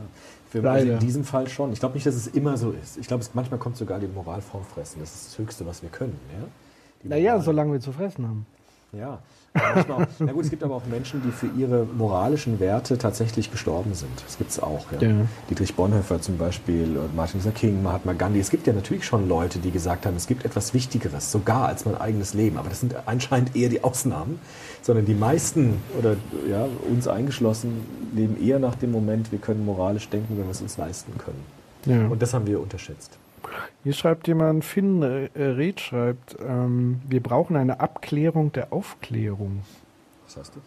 Für, Leider. also in diesem Fall schon. Ich glaube nicht, dass es immer so ist. Ich glaube, manchmal kommt sogar die Moral vorm Fressen. Das ist das Höchste, was wir können. Ja? Naja, solange wir zu fressen haben. Ja. Manchmal na gut, es gibt aber auch Menschen, die für ihre moralischen Werte tatsächlich gestorben sind. Das gibt es auch. Ja. Ja. Dietrich Bonhoeffer zum Beispiel, und Martin Luther King, Mahatma Gandhi. Es gibt ja natürlich schon Leute, die gesagt haben, es gibt etwas Wichtigeres, sogar als mein eigenes Leben. Aber das sind anscheinend eher die Ausnahmen, sondern die meisten, oder ja, uns eingeschlossen, leben eher nach dem Moment, wir können moralisch denken, wenn wir es uns leisten können. Ja. Und das haben wir unterschätzt. Hier schreibt jemand, Finn äh, Red schreibt, ähm, wir brauchen eine Abklärung der Aufklärung. Was heißt das?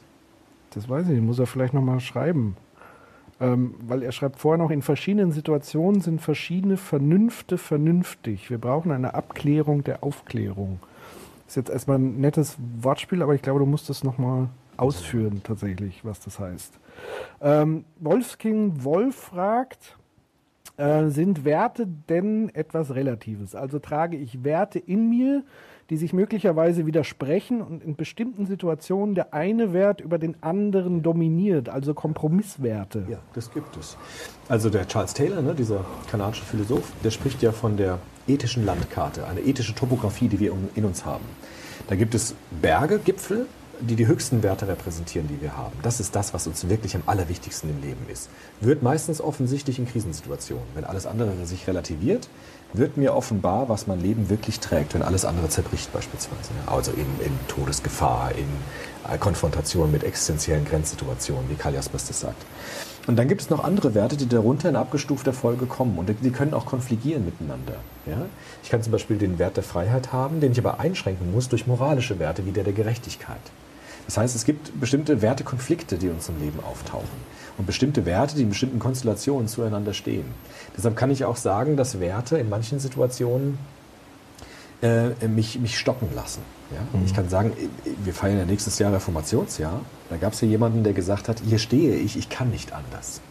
Das weiß ich nicht, muss er vielleicht nochmal schreiben. Ähm, weil er schreibt vorher noch, in verschiedenen Situationen sind verschiedene Vernünfte vernünftig. Wir brauchen eine Abklärung der Aufklärung. Ist jetzt erstmal ein nettes Wortspiel, aber ich glaube, du musst es nochmal ausführen, tatsächlich, was das heißt. Ähm, Wolfsking Wolf fragt, äh, sind Werte denn etwas Relatives? Also trage ich Werte in mir, die sich möglicherweise widersprechen und in bestimmten Situationen der eine Wert über den anderen dominiert, also Kompromisswerte. Ja, das gibt es. Also der Charles Taylor, ne, dieser kanadische Philosoph, der spricht ja von der ethischen Landkarte, eine ethische Topografie, die wir in uns haben. Da gibt es Berge, Gipfel, die die höchsten Werte repräsentieren, die wir haben. Das ist das, was uns wirklich am allerwichtigsten im Leben ist. Wird meistens offensichtlich in Krisensituationen. Wenn alles andere sich relativiert, wird mir offenbar, was mein Leben wirklich trägt, wenn alles andere zerbricht beispielsweise. Also in, in Todesgefahr, in äh, Konfrontation mit existenziellen Grenzsituationen, wie Karl Jaspers das sagt. Und dann gibt es noch andere Werte, die darunter in abgestufter Folge kommen und die- die können auch konfligieren miteinander. Ja? Ich kann zum Beispiel den Wert der Freiheit haben, den ich aber einschränken muss durch moralische Werte wie der der Gerechtigkeit. Das heißt, es gibt bestimmte Wertekonflikte, die uns im Leben auftauchen. Und bestimmte Werte, die in bestimmten Konstellationen zueinander stehen. Deshalb kann ich auch sagen, dass Werte in manchen Situationen äh, mich, mich stocken lassen. Ja? Ich kann sagen, äh, wir feiern ja nächstes Jahr Reformationsjahr. Da gab es hier jemanden, der gesagt hat, hier stehe ich, ich kann nicht anders.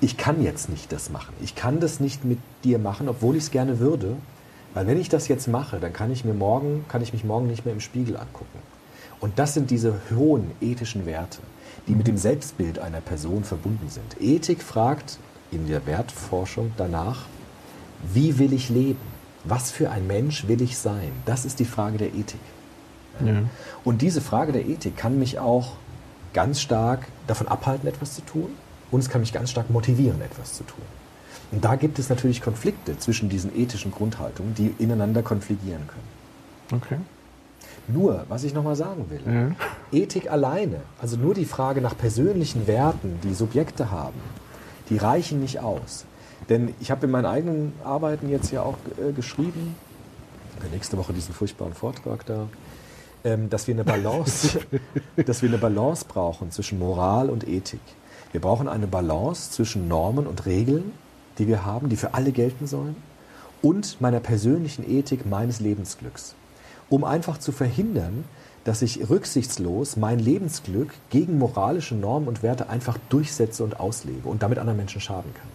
Ich kann jetzt nicht das machen. Ich kann das nicht mit dir machen, obwohl ich es gerne würde. Weil wenn ich das jetzt mache, dann kann ich mir morgen, kann ich mich morgen nicht mehr im Spiegel angucken. Und das sind diese hohen ethischen Werte, die mit dem Selbstbild einer Person verbunden sind. Ethik fragt in der Wertforschung danach, wie will ich leben? Was für ein Mensch will ich sein? Das ist die Frage der Ethik. Ja. Und diese Frage der Ethik kann mich auch ganz stark davon abhalten, etwas zu tun. Und es kann mich ganz stark motivieren, etwas zu tun. Und da gibt es natürlich Konflikte zwischen diesen ethischen Grundhaltungen, die ineinander konfligieren können. Okay. Nur, was ich nochmal sagen will, Ja. Ethik alleine, also nur die Frage nach persönlichen Werten, die Subjekte haben, die reichen nicht aus. Denn ich habe in meinen eigenen Arbeiten jetzt ja auch äh, geschrieben, nächste Woche diesen furchtbaren Vortrag da, ähm, dass wir eine Balance, dass wir eine Balance brauchen zwischen Moral und Ethik. Wir brauchen eine Balance zwischen Normen und Regeln, die wir haben, die für alle gelten sollen, und meiner persönlichen Ethik meines Lebensglücks, um einfach zu verhindern, dass ich rücksichtslos mein Lebensglück gegen moralische Normen und Werte einfach durchsetze und auslebe und damit anderen Menschen schaden kann.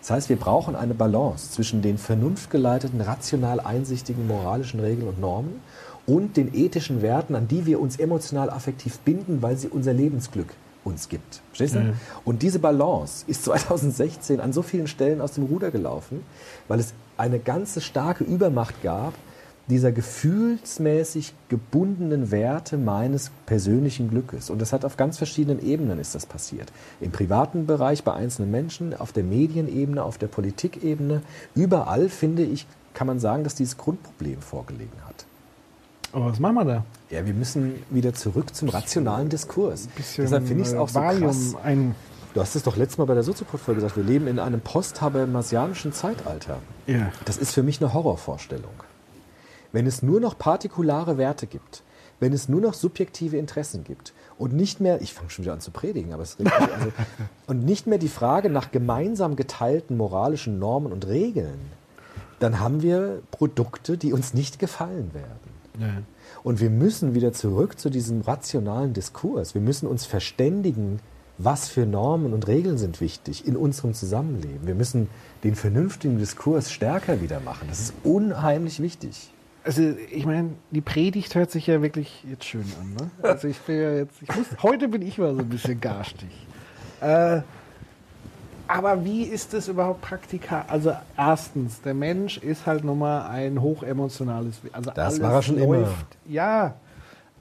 Das heißt, wir brauchen eine Balance zwischen den vernunftgeleiteten, rational einsichtigen moralischen Regeln und Normen und den ethischen Werten, an die wir uns emotional affektiv binden, weil sie unser Lebensglück uns gibt. Verstehst du? Mhm. Und diese Balance ist 2016 an so vielen Stellen aus dem Ruder gelaufen, weil es eine ganze starke Übermacht gab dieser gefühlsmäßig gebundenen Werte meines persönlichen Glückes. Und das hat auf ganz verschiedenen Ebenen ist das passiert. Im privaten Bereich bei einzelnen Menschen, auf der Medienebene, auf der Politikebene. Überall, finde ich, kann man sagen, dass dieses Grundproblem vorgelegen hat. Aber was machen wir da? Ja, wir müssen wieder zurück zum rationalen Diskurs. Deshalb finde ich es auch so Valium krass. ein- Du hast es doch letztes Mal bei der Soziopod-Folge gesagt, wir leben in einem post-habermasianischen Zeitalter. Ja. Das ist für mich eine Horrorvorstellung. Wenn es nur noch partikulare Werte gibt, wenn es nur noch subjektive Interessen gibt und nicht mehr, ich fange schon wieder an zu predigen, aber es mich, also, und nicht mehr die Frage nach gemeinsam geteilten moralischen Normen und Regeln, dann haben wir Produkte, die uns nicht gefallen werden. Und wir müssen wieder zurück zu diesem rationalen Diskurs. Wir müssen uns verständigen, was für Normen und Regeln sind wichtig in unserem Zusammenleben. Wir müssen den vernünftigen Diskurs stärker wieder machen. Das ist unheimlich wichtig. Also ich meine, die Predigt hört sich ja wirklich jetzt schön an. Ne? Also ich bin ja jetzt, ich muss, heute bin ich mal so ein bisschen garstig. Äh, aber wie ist es überhaupt praktikabel? Also erstens, der Mensch ist halt nun mal ein hochemotionales. Also Das alles war er schon immer. läuft. Ja,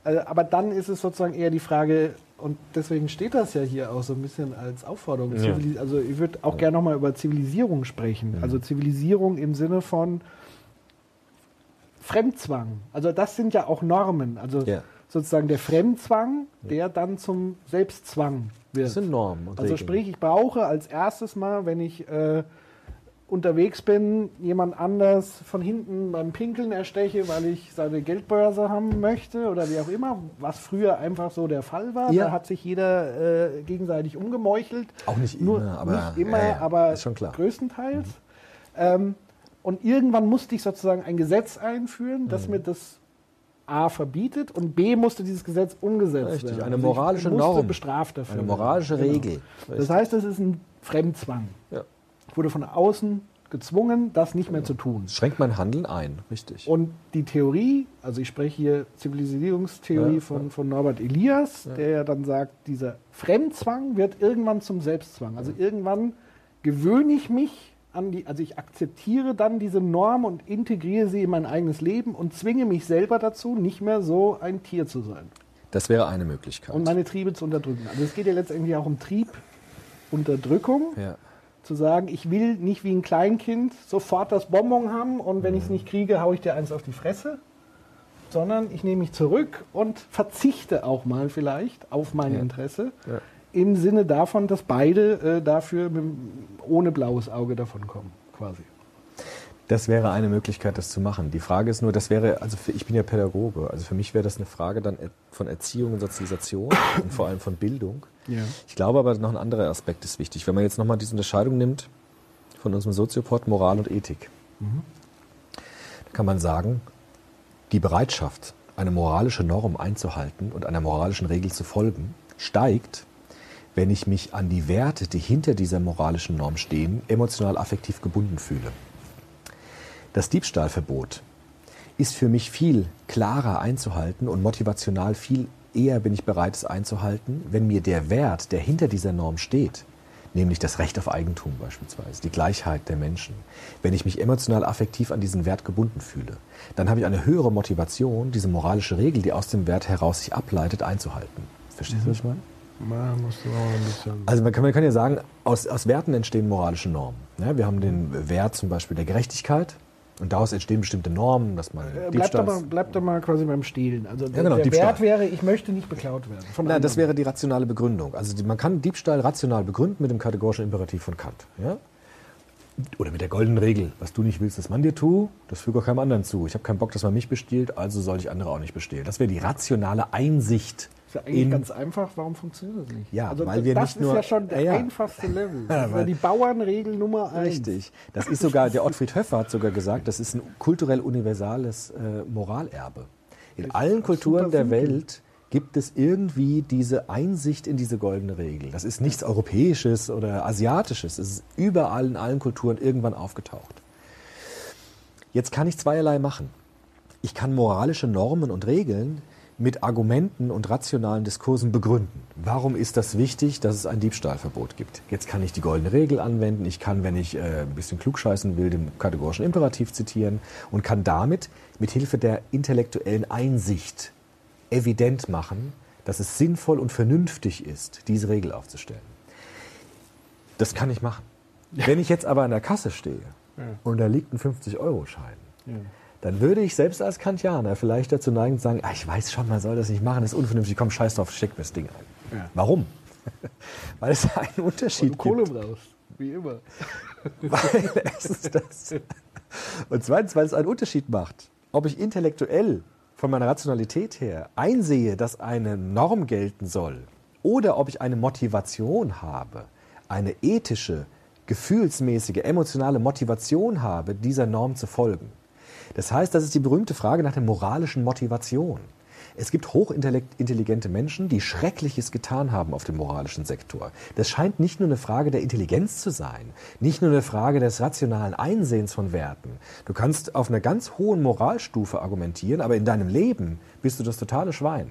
äh, aber dann ist es sozusagen eher die Frage, und deswegen steht das ja hier auch so ein bisschen als Aufforderung. Ja. Also ich würde auch gerne nochmal über Zivilisierung sprechen. Also Zivilisierung im Sinne von Fremdzwang. Also das sind ja auch Normen. Also Ja. sozusagen der Fremdzwang, der dann zum Selbstzwang wird. Das sind Normen und Also Regeln. sprich, ich brauche als erstes mal, wenn ich äh, unterwegs bin, jemand anders von hinten beim Pinkeln ersteche, weil ich seine Geldbörse haben möchte oder wie auch immer, was früher einfach so der Fall war. Ja. Da hat sich jeder äh, gegenseitig umgemeuchelt. Auch nicht Nur, immer, aber, nicht immer, ja, aber größtenteils. Ähm, und irgendwann musste ich sozusagen ein Gesetz einführen, Mhm. das mir das A verbietet und B musste dieses Gesetz umgesetzt Richtig, werden. eine Also ich moralische musste Norm. bestraft dafür. Eine werden. moralische Genau. Regel. Das heißt, es ist ein Fremdzwang. Ja. Ich wurde von außen gezwungen, das nicht mehr zu tun. Das schränkt mein Handeln ein, richtig. Und die Theorie, also ich spreche hier Zivilisierungstheorie Ja, von, von Norbert Elias, der ja dann sagt, dieser Fremdzwang wird irgendwann zum Selbstzwang. Also irgendwann gewöhne ich mich an die, also ich akzeptiere dann diese Norm und integriere sie in mein eigenes Leben und zwinge mich selber dazu, nicht mehr so ein Tier zu sein Das wäre eine Möglichkeit. und meine Triebe zu unterdrücken. Also es geht ja letztendlich auch um Triebunterdrückung ja. zu sagen, ich will nicht wie ein Kleinkind sofort das Bonbon haben und wenn ich es nicht kriege, haue ich dir eins auf die Fresse, sondern ich nehme mich zurück und verzichte auch mal vielleicht auf mein Ja. Interesse Ja. Im Sinne davon, dass beide äh, dafür mit, ohne blaues Auge davonkommen, quasi. Das wäre eine Möglichkeit, das zu machen. Die Frage ist nur, das wäre, also für, ich bin ja Pädagoge, also für mich wäre das eine Frage dann er- von Erziehung und Sozialisation und vor allem von Bildung. Ja. Ich glaube aber noch ein anderer Aspekt ist wichtig. Wenn man jetzt nochmal diese Unterscheidung nimmt von unserem Soziopod Moral und Ethik, Mhm. dann kann man sagen, die Bereitschaft, eine moralische Norm einzuhalten und einer moralischen Regel zu folgen, steigt, wenn ich mich an die Werte, die hinter dieser moralischen Norm stehen, emotional affektiv gebunden fühle. Das Diebstahlverbot ist für mich viel klarer einzuhalten und motivational viel eher bin ich bereit, es einzuhalten, wenn mir der Wert, der hinter dieser Norm steht, nämlich das Recht auf Eigentum beispielsweise, die Gleichheit der Menschen, wenn ich mich emotional affektiv an diesen Wert gebunden fühle, dann habe ich eine höhere Motivation, diese moralische Regel, die aus dem Wert heraus sich ableitet, einzuhalten. Verstehst du, was ich meine? Man muss auch ein bisschen. Also man kann, man kann ja sagen, aus, aus Werten entstehen moralische Normen. Ja, wir haben den Wert zum Beispiel der Gerechtigkeit und daraus entstehen bestimmte Normen, dass man Äh, Bleibt aber, bleibt aber mal quasi beim Stehlen. Also der, genau, der. Wert wäre, ich möchte nicht beklaut werden. Nein, das wäre die rationale Begründung. Also die, man kann Diebstahl rational begründen mit dem kategorischen Imperativ von Kant. Ja? Oder mit der goldenen Regel. Was du nicht willst, dass man dir tu, das füge auch keinem anderen zu. Ich habe keinen Bock, dass man mich bestiehlt, also soll ich andere auch nicht bestehlen. Das wäre die rationale Einsicht. Ist ja eigentlich ganz einfach. Warum funktioniert das nicht? Ja, also weil wir das nicht ist nur- ja schon der Ja, einfachste Level. Das ist ja die Bauernregel Nummer eins. Richtig. Das ist sogar, der Ottfried Höffer hat sogar gesagt, das ist ein kulturell universales äh, Moralerbe. In allen Kulturen der simpel. Welt gibt es irgendwie diese Einsicht in diese goldene Regel. Das ist nichts Europäisches oder Asiatisches. Es ist überall in allen Kulturen irgendwann aufgetaucht. Jetzt kann ich zweierlei machen. Ich kann moralische Normen und Regeln mit Argumenten und rationalen Diskursen begründen. Warum ist das wichtig, dass es ein Diebstahlverbot gibt? Jetzt kann ich die goldene Regel anwenden. Ich kann, wenn ich äh, ein bisschen klugscheißen will, den kategorischen Imperativ zitieren und kann damit mit Hilfe der intellektuellen Einsicht evident machen, dass es sinnvoll und vernünftig ist, diese Regel aufzustellen. Das kann ich machen. Wenn ich jetzt aber an der Kasse stehe Ja. und da liegt ein 50-Euro-Schein, Ja. Dann würde ich selbst als Kantianer vielleicht dazu neigen zu sagen, ah, ich weiß schon, man soll das nicht machen, das ist unvernünftig, komm, scheiß drauf, steck mir das Ding ein. Ja. Warum? Weil es einen Unterschied du Kohle gibt. brauchst, wie immer. Weil erstens das. Und zweitens, weil es einen Unterschied macht, ob ich intellektuell von meiner Rationalität her einsehe, dass eine Norm gelten soll, oder ob ich eine Motivation habe, eine ethische, gefühlsmäßige, emotionale Motivation habe, dieser Norm zu folgen. Das heißt, das ist die berühmte Frage nach der moralischen Motivation. Es gibt hochintelligente Menschen, die Schreckliches getan haben auf dem moralischen Sektor. Das scheint nicht nur eine Frage der Intelligenz zu sein, nicht nur eine Frage des rationalen Einsehens von Werten. Du kannst auf einer ganz hohen Moralstufe argumentieren, aber in deinem Leben bist du das totale Schwein.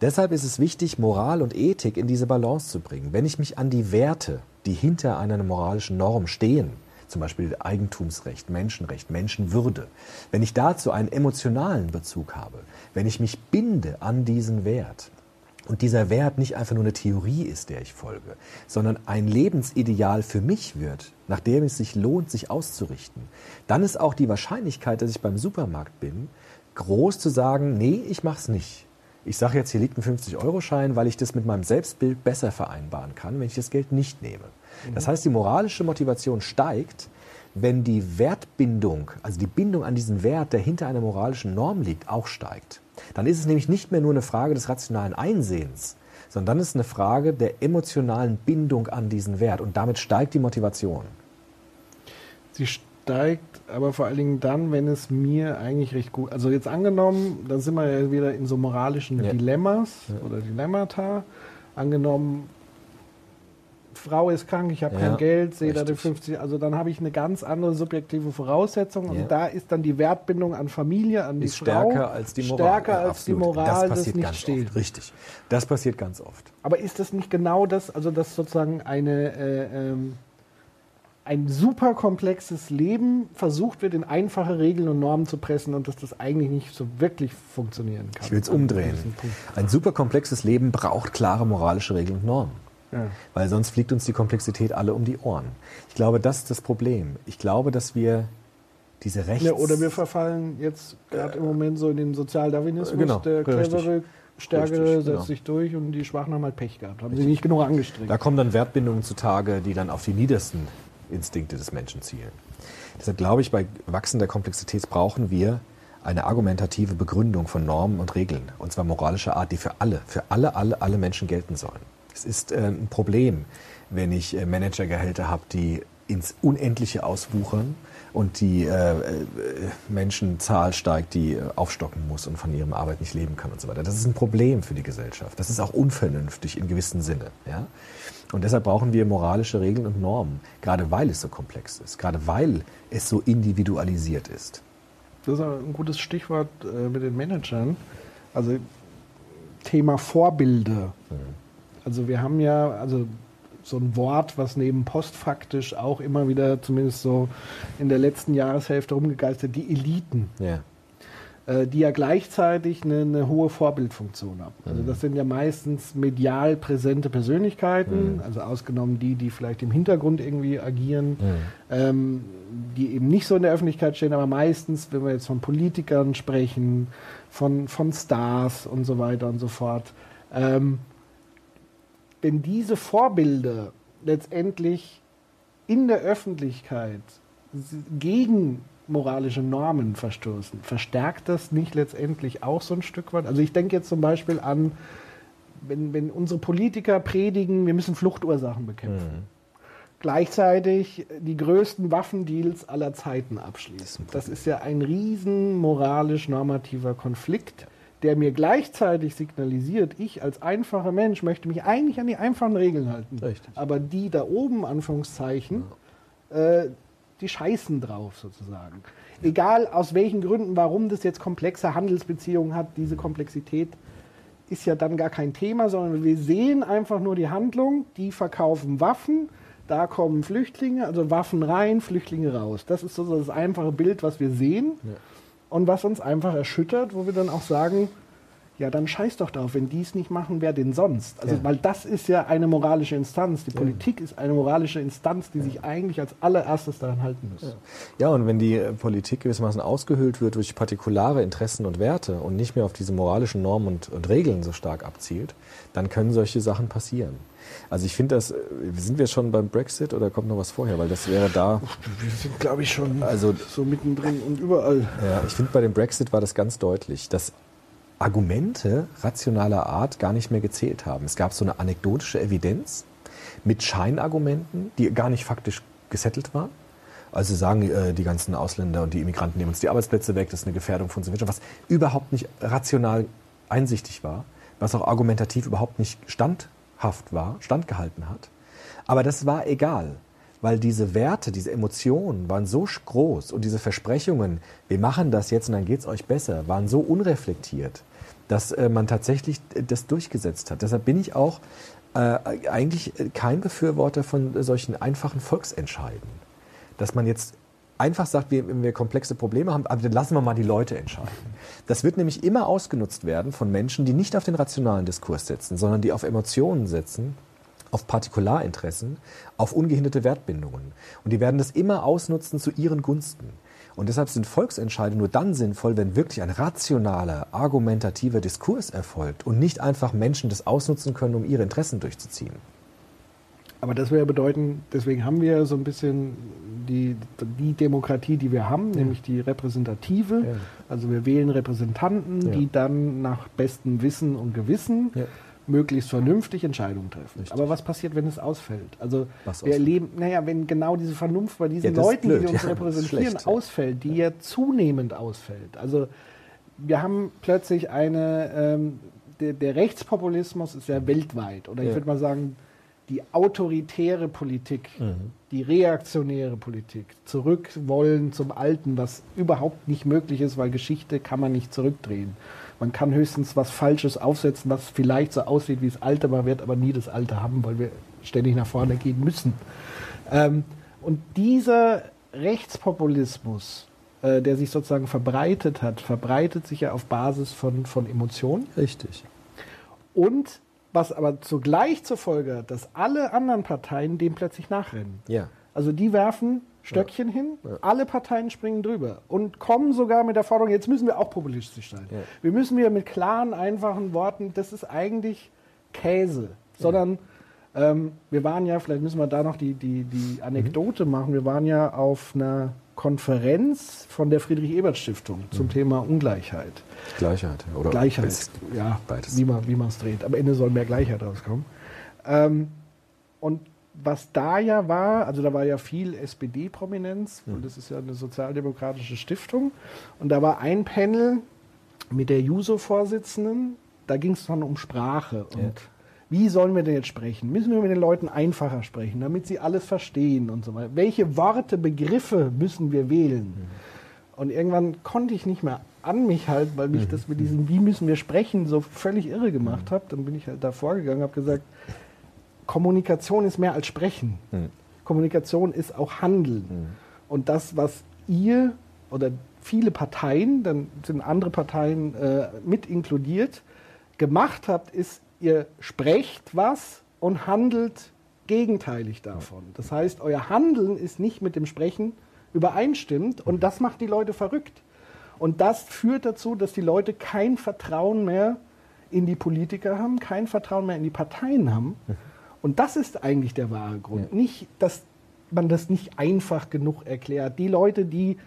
Deshalb ist es wichtig, Moral und Ethik in diese Balance zu bringen. Wenn ich mich an die Werte, die hinter einer moralischen Norm stehen, zum Beispiel Eigentumsrecht, Menschenrecht, Menschenwürde, wenn ich dazu einen emotionalen Bezug habe, wenn ich mich binde an diesen Wert und dieser Wert nicht einfach nur eine Theorie ist, der ich folge, sondern ein Lebensideal für mich wird, nach dem es sich lohnt, sich auszurichten, dann ist auch die Wahrscheinlichkeit, dass ich beim Supermarkt bin, groß zu sagen, nee, ich mach's nicht. Ich sage jetzt, hier liegt ein 50-Euro-Schein, weil ich das mit meinem Selbstbild besser vereinbaren kann, wenn ich das Geld nicht nehme. Das heißt, die moralische Motivation steigt, wenn die Wertbindung, also die Bindung an diesen Wert, der hinter einer moralischen Norm liegt, auch steigt. Dann ist es nämlich nicht mehr nur eine Frage des rationalen Einsehens, sondern dann ist es eine Frage der emotionalen Bindung an diesen Wert und damit steigt die Motivation. Sie steigt aber vor allen Dingen dann, wenn es mir eigentlich recht gut. Also jetzt angenommen, dann sind wir ja wieder in so moralischen Ja. Dilemmas Ja. oder Dilemmata. Angenommen, Frau ist krank, ich habe Ja, kein Geld, sehe da richtig. 50, also dann habe ich eine ganz andere subjektive Voraussetzung Ja. und da ist dann die Wertbindung an Familie, an die Ist Frau stärker als die Moral. stärker Ja, als die Moral, das passiert nicht ganz steht. oft. Richtig. Das passiert ganz oft. Aber ist das nicht genau das, also dass sozusagen eine, äh, ähm, ein super komplexes Leben versucht wird, in einfache Regeln und Normen zu pressen und dass das eigentlich nicht so wirklich funktionieren kann? Ich will es umdrehen. Ein super komplexes Leben braucht klare moralische Regeln und Normen. Ja. Weil sonst fliegt uns die Komplexität alle um die Ohren. Ich glaube, das ist das Problem. Ich glaube, dass wir diese Rechts... Ja, oder wir verfallen jetzt gerade im Moment so in den Sozialdarwinismus. Genau, der clevere, stärkere Richtig, setzt genau. sich durch und die Schwachen haben halt Pech gehabt. Haben sie nicht genug angestrengt. Da kommen dann Wertbindungen zutage, die dann auf die niedersten Instinkte des Menschen zielen. Deshalb glaube ich, bei wachsender Komplexität brauchen wir eine argumentative Begründung von Normen und Regeln, und zwar moralischer Art, die für alle, für alle, alle, alle Menschen gelten sollen. Es ist äh, ein Problem, wenn ich äh, Managergehälter habe, die ins Unendliche auswuchern und die äh, äh, Menschenzahl steigt, die äh, aufstocken muss und von ihrem Arbeit nicht leben kann und so weiter. Das ist ein Problem für die Gesellschaft. Das ist auch unvernünftig in gewissem Sinne. Ja? Und deshalb brauchen wir moralische Regeln und Normen, gerade weil es so komplex ist, gerade weil es so individualisiert ist. Das ist ein gutes Stichwort mit den Managern. Also Thema Vorbilder. Also wir haben ja also so ein Wort, was neben postfaktisch auch immer wieder, zumindest so in der letzten Jahreshälfte rumgegeistert, die Eliten, Ja. äh, die ja gleichzeitig eine, eine hohe Vorbildfunktion haben. Also das sind ja meistens medial präsente Persönlichkeiten, Mhm. also ausgenommen die, die vielleicht im Hintergrund irgendwie agieren Mhm. ähm, die eben nicht so in der Öffentlichkeit stehen, aber meistens, wenn wir jetzt von Politikern sprechen, von, von Stars und so weiter und so fort, ähm, wenn diese Vorbilder letztendlich in der Öffentlichkeit gegen moralische Normen verstoßen, verstärkt das nicht letztendlich auch so ein Stück weit? Also ich denke jetzt zum Beispiel an, wenn, wenn unsere Politiker predigen, wir müssen Fluchtursachen bekämpfen. Gleichzeitig die größten Waffendeals aller Zeiten abschließen. Das ist ja ein riesen moralisch-normativer Konflikt, der mir gleichzeitig signalisiert, ich als einfacher Mensch möchte mich eigentlich an die einfachen Regeln halten. Aber die da oben, Anführungszeichen, äh, die scheißen drauf sozusagen. Egal aus welchen Gründen, warum das jetzt komplexe Handelsbeziehungen hat, diese Komplexität ist ja dann gar kein Thema, sondern wir sehen einfach nur die Handlung, die verkaufen Waffen, da kommen Flüchtlinge, also Waffen rein, Flüchtlinge raus. Das ist so das einfache Bild, was wir sehen und was uns einfach erschüttert, wo wir dann auch sagen, Ja, dann scheiß doch drauf. Wenn die es nicht machen, wer denn sonst? Also, Ja. weil das ist ja eine moralische Instanz. Die Politik ist eine moralische Instanz, die sich eigentlich als allererstes daran halten muss. Ja, und wenn die äh, Politik gewissermaßen ausgehöhlt wird durch partikulare Interessen und Werte und nicht mehr auf diese moralischen Normen und, und Regeln so stark abzielt, dann können solche Sachen passieren. Also ich finde das, äh, sind wir schon beim Brexit oder kommt noch was vorher? Weil das wäre da. Wir sind, glaube ich, schon Also so mittendrin und überall. Ja, ich finde, bei dem Brexit war das ganz deutlich, dass Argumente rationaler Art gar nicht mehr gezählt haben. Es gab so eine anekdotische Evidenz mit Scheinargumenten, die gar nicht faktisch gesettelt waren. Also sagen äh, die ganzen Ausländer und die Immigranten nehmen uns die Arbeitsplätze weg, das ist eine Gefährdung von unserer Wirtschaft, was überhaupt nicht rational einsichtig war, was auch argumentativ überhaupt nicht standhaft war, standgehalten hat. Aber das war egal, weil diese Werte, diese Emotionen waren so groß und diese Versprechungen, wir machen das jetzt und dann geht's euch besser, waren so unreflektiert, dass äh, man tatsächlich äh, das durchgesetzt hat. Deshalb bin ich auch äh, eigentlich kein Befürworter von solchen einfachen Volksentscheiden. Dass man jetzt einfach sagt, wir, wenn wir komplexe Probleme haben, aber dann lassen wir mal die Leute entscheiden. Das wird nämlich immer ausgenutzt werden von Menschen, die nicht auf den rationalen Diskurs setzen, sondern die auf Emotionen setzen, auf Partikularinteressen, auf ungehinderte Wertbindungen. Und die werden das immer ausnutzen zu ihren Gunsten. Und deshalb sind Volksentscheide nur dann sinnvoll, wenn wirklich ein rationaler, argumentativer Diskurs erfolgt und nicht einfach Menschen das ausnutzen können, um ihre Interessen durchzuziehen. Aber das würde ja bedeuten, deswegen haben wir so ein bisschen die, die Demokratie, die wir haben, nämlich die repräsentative. Also wir wählen Repräsentanten, Ja. die dann nach bestem Wissen und Gewissen möglichst vernünftig Entscheidungen treffen. Aber was passiert, wenn es ausfällt? Also Was wir ausfällt? erleben, naja, wenn genau diese Vernunft bei diesen Ja, Leuten, blöd, die uns ja, repräsentieren, schlecht, ja. ausfällt, die ja. zunehmend ausfällt. Also wir haben plötzlich eine, ähm, der, der Rechtspopulismus ist ja weltweit. Oder ich Ja. würde mal sagen, die autoritäre Politik, Mhm. Die reaktionäre Politik, zurück wollen zum Alten, was überhaupt nicht möglich ist, weil Geschichte kann man nicht zurückdrehen. Man kann höchstens was Falsches aufsetzen, was vielleicht so aussieht wie das Alte, man wird aber nie das Alte haben, weil wir ständig nach vorne gehen müssen. Ähm, und dieser Rechtspopulismus, äh, der sich sozusagen verbreitet hat, verbreitet sich ja auf Basis von, von Emotionen. Richtig. Und was aber zugleich zur Folge hat, dass alle anderen Parteien dem plötzlich nachrennen. Ja. Also die werfen Stöckchen hin, alle Parteien springen drüber und kommen sogar mit der Forderung, jetzt müssen wir auch populistisch sein. Ja. Wir müssen wieder mit klaren, einfachen Worten, das ist eigentlich Käse, sondern ähm, wir waren ja, vielleicht müssen wir da noch die, die, die Anekdote machen, wir waren ja auf einer Konferenz von der Friedrich-Ebert-Stiftung zum Thema Ungleichheit. Gleichheit. Oder Gleichheit, beides. ja, Beides. wie man es dreht. Am Ende soll mehr Gleichheit rauskommen. Ähm, und was da ja war, also da war ja viel SPD-Prominenz, Hm. und das ist ja eine sozialdemokratische Stiftung. Und da war ein Panel mit der JUSO-Vorsitzenden, da ging es dann um Sprache und Ja. Wie sollen wir denn jetzt sprechen? Müssen wir mit den Leuten einfacher sprechen, damit sie alles verstehen und so weiter? Welche Worte, Begriffe müssen wir wählen? Und irgendwann konnte ich nicht mehr an mich halten, weil mich das mit diesem Wie müssen wir sprechen so völlig irre gemacht hat. Dann bin ich halt da vorgegangen, habe gesagt, Kommunikation ist mehr als Sprechen. Kommunikation ist auch Handeln. Und das, was ihr oder viele Parteien, dann sind andere Parteien äh, mit inkludiert, gemacht habt, ist, ihr sprecht was und handelt gegenteilig davon. Das heißt, euer Handeln ist nicht mit dem Sprechen übereinstimmt und das macht die Leute verrückt. Und das führt dazu, dass die Leute kein Vertrauen mehr in die Politiker haben, kein Vertrauen mehr in die Parteien haben. Und das ist eigentlich der wahre Grund. Nicht, dass man das nicht einfach genug erklärt. Die Leute, die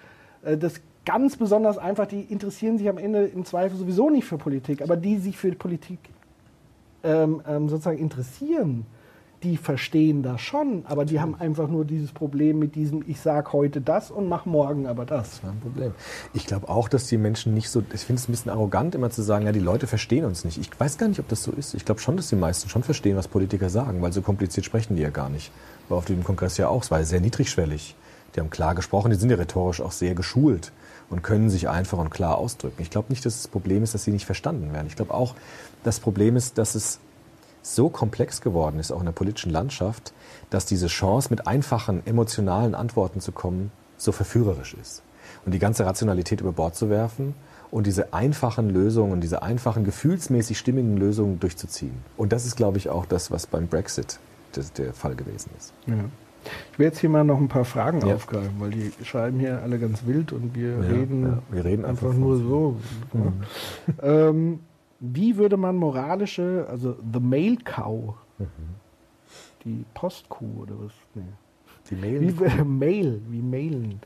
äh, das ganz besonders einfach, die interessieren sich am Ende im Zweifel sowieso nicht für Politik, aber die sich für Politik ähm, ähm, sozusagen interessieren, die verstehen das schon, aber die haben einfach nur dieses Problem mit diesem, ich sag heute das und mach morgen aber das. Kein Problem. Ich glaube auch, dass die Menschen nicht so, ich finde es ein bisschen arrogant, immer zu sagen, ja, die Leute verstehen uns nicht. Ich weiß gar nicht, ob das so ist. Ich glaube schon, dass die meisten schon verstehen, was Politiker sagen, weil so kompliziert sprechen die ja gar nicht. War auf dem Kongress ja auch, es war ja sehr niedrigschwellig. Die haben klar gesprochen, die sind ja rhetorisch auch sehr geschult und können sich einfach und klar ausdrücken. Ich glaube nicht, dass das Problem ist, dass sie nicht verstanden werden. Ich glaube auch, das Problem ist, dass es so komplex geworden ist, auch in der politischen Landschaft, dass diese Chance, mit einfachen, emotionalen Antworten zu kommen, so verführerisch ist. Und die ganze Rationalität über Bord zu werfen und diese einfachen Lösungen, diese einfachen, gefühlsmäßig stimmigen Lösungen durchzuziehen. Und das ist, glaube ich, auch das, was beim Brexit der Fall gewesen ist. Ja. Ich will jetzt hier mal noch ein paar Fragen Ja. aufgreifen, weil die schreiben hier alle ganz wild und wir Ja, reden, wir reden einfach einfach nur so. Ja. ähm, wie würde man moralische, also The Mail Cow, die Postkuh oder was? Nee. Die Mail. Wie, Mail, wie mailen.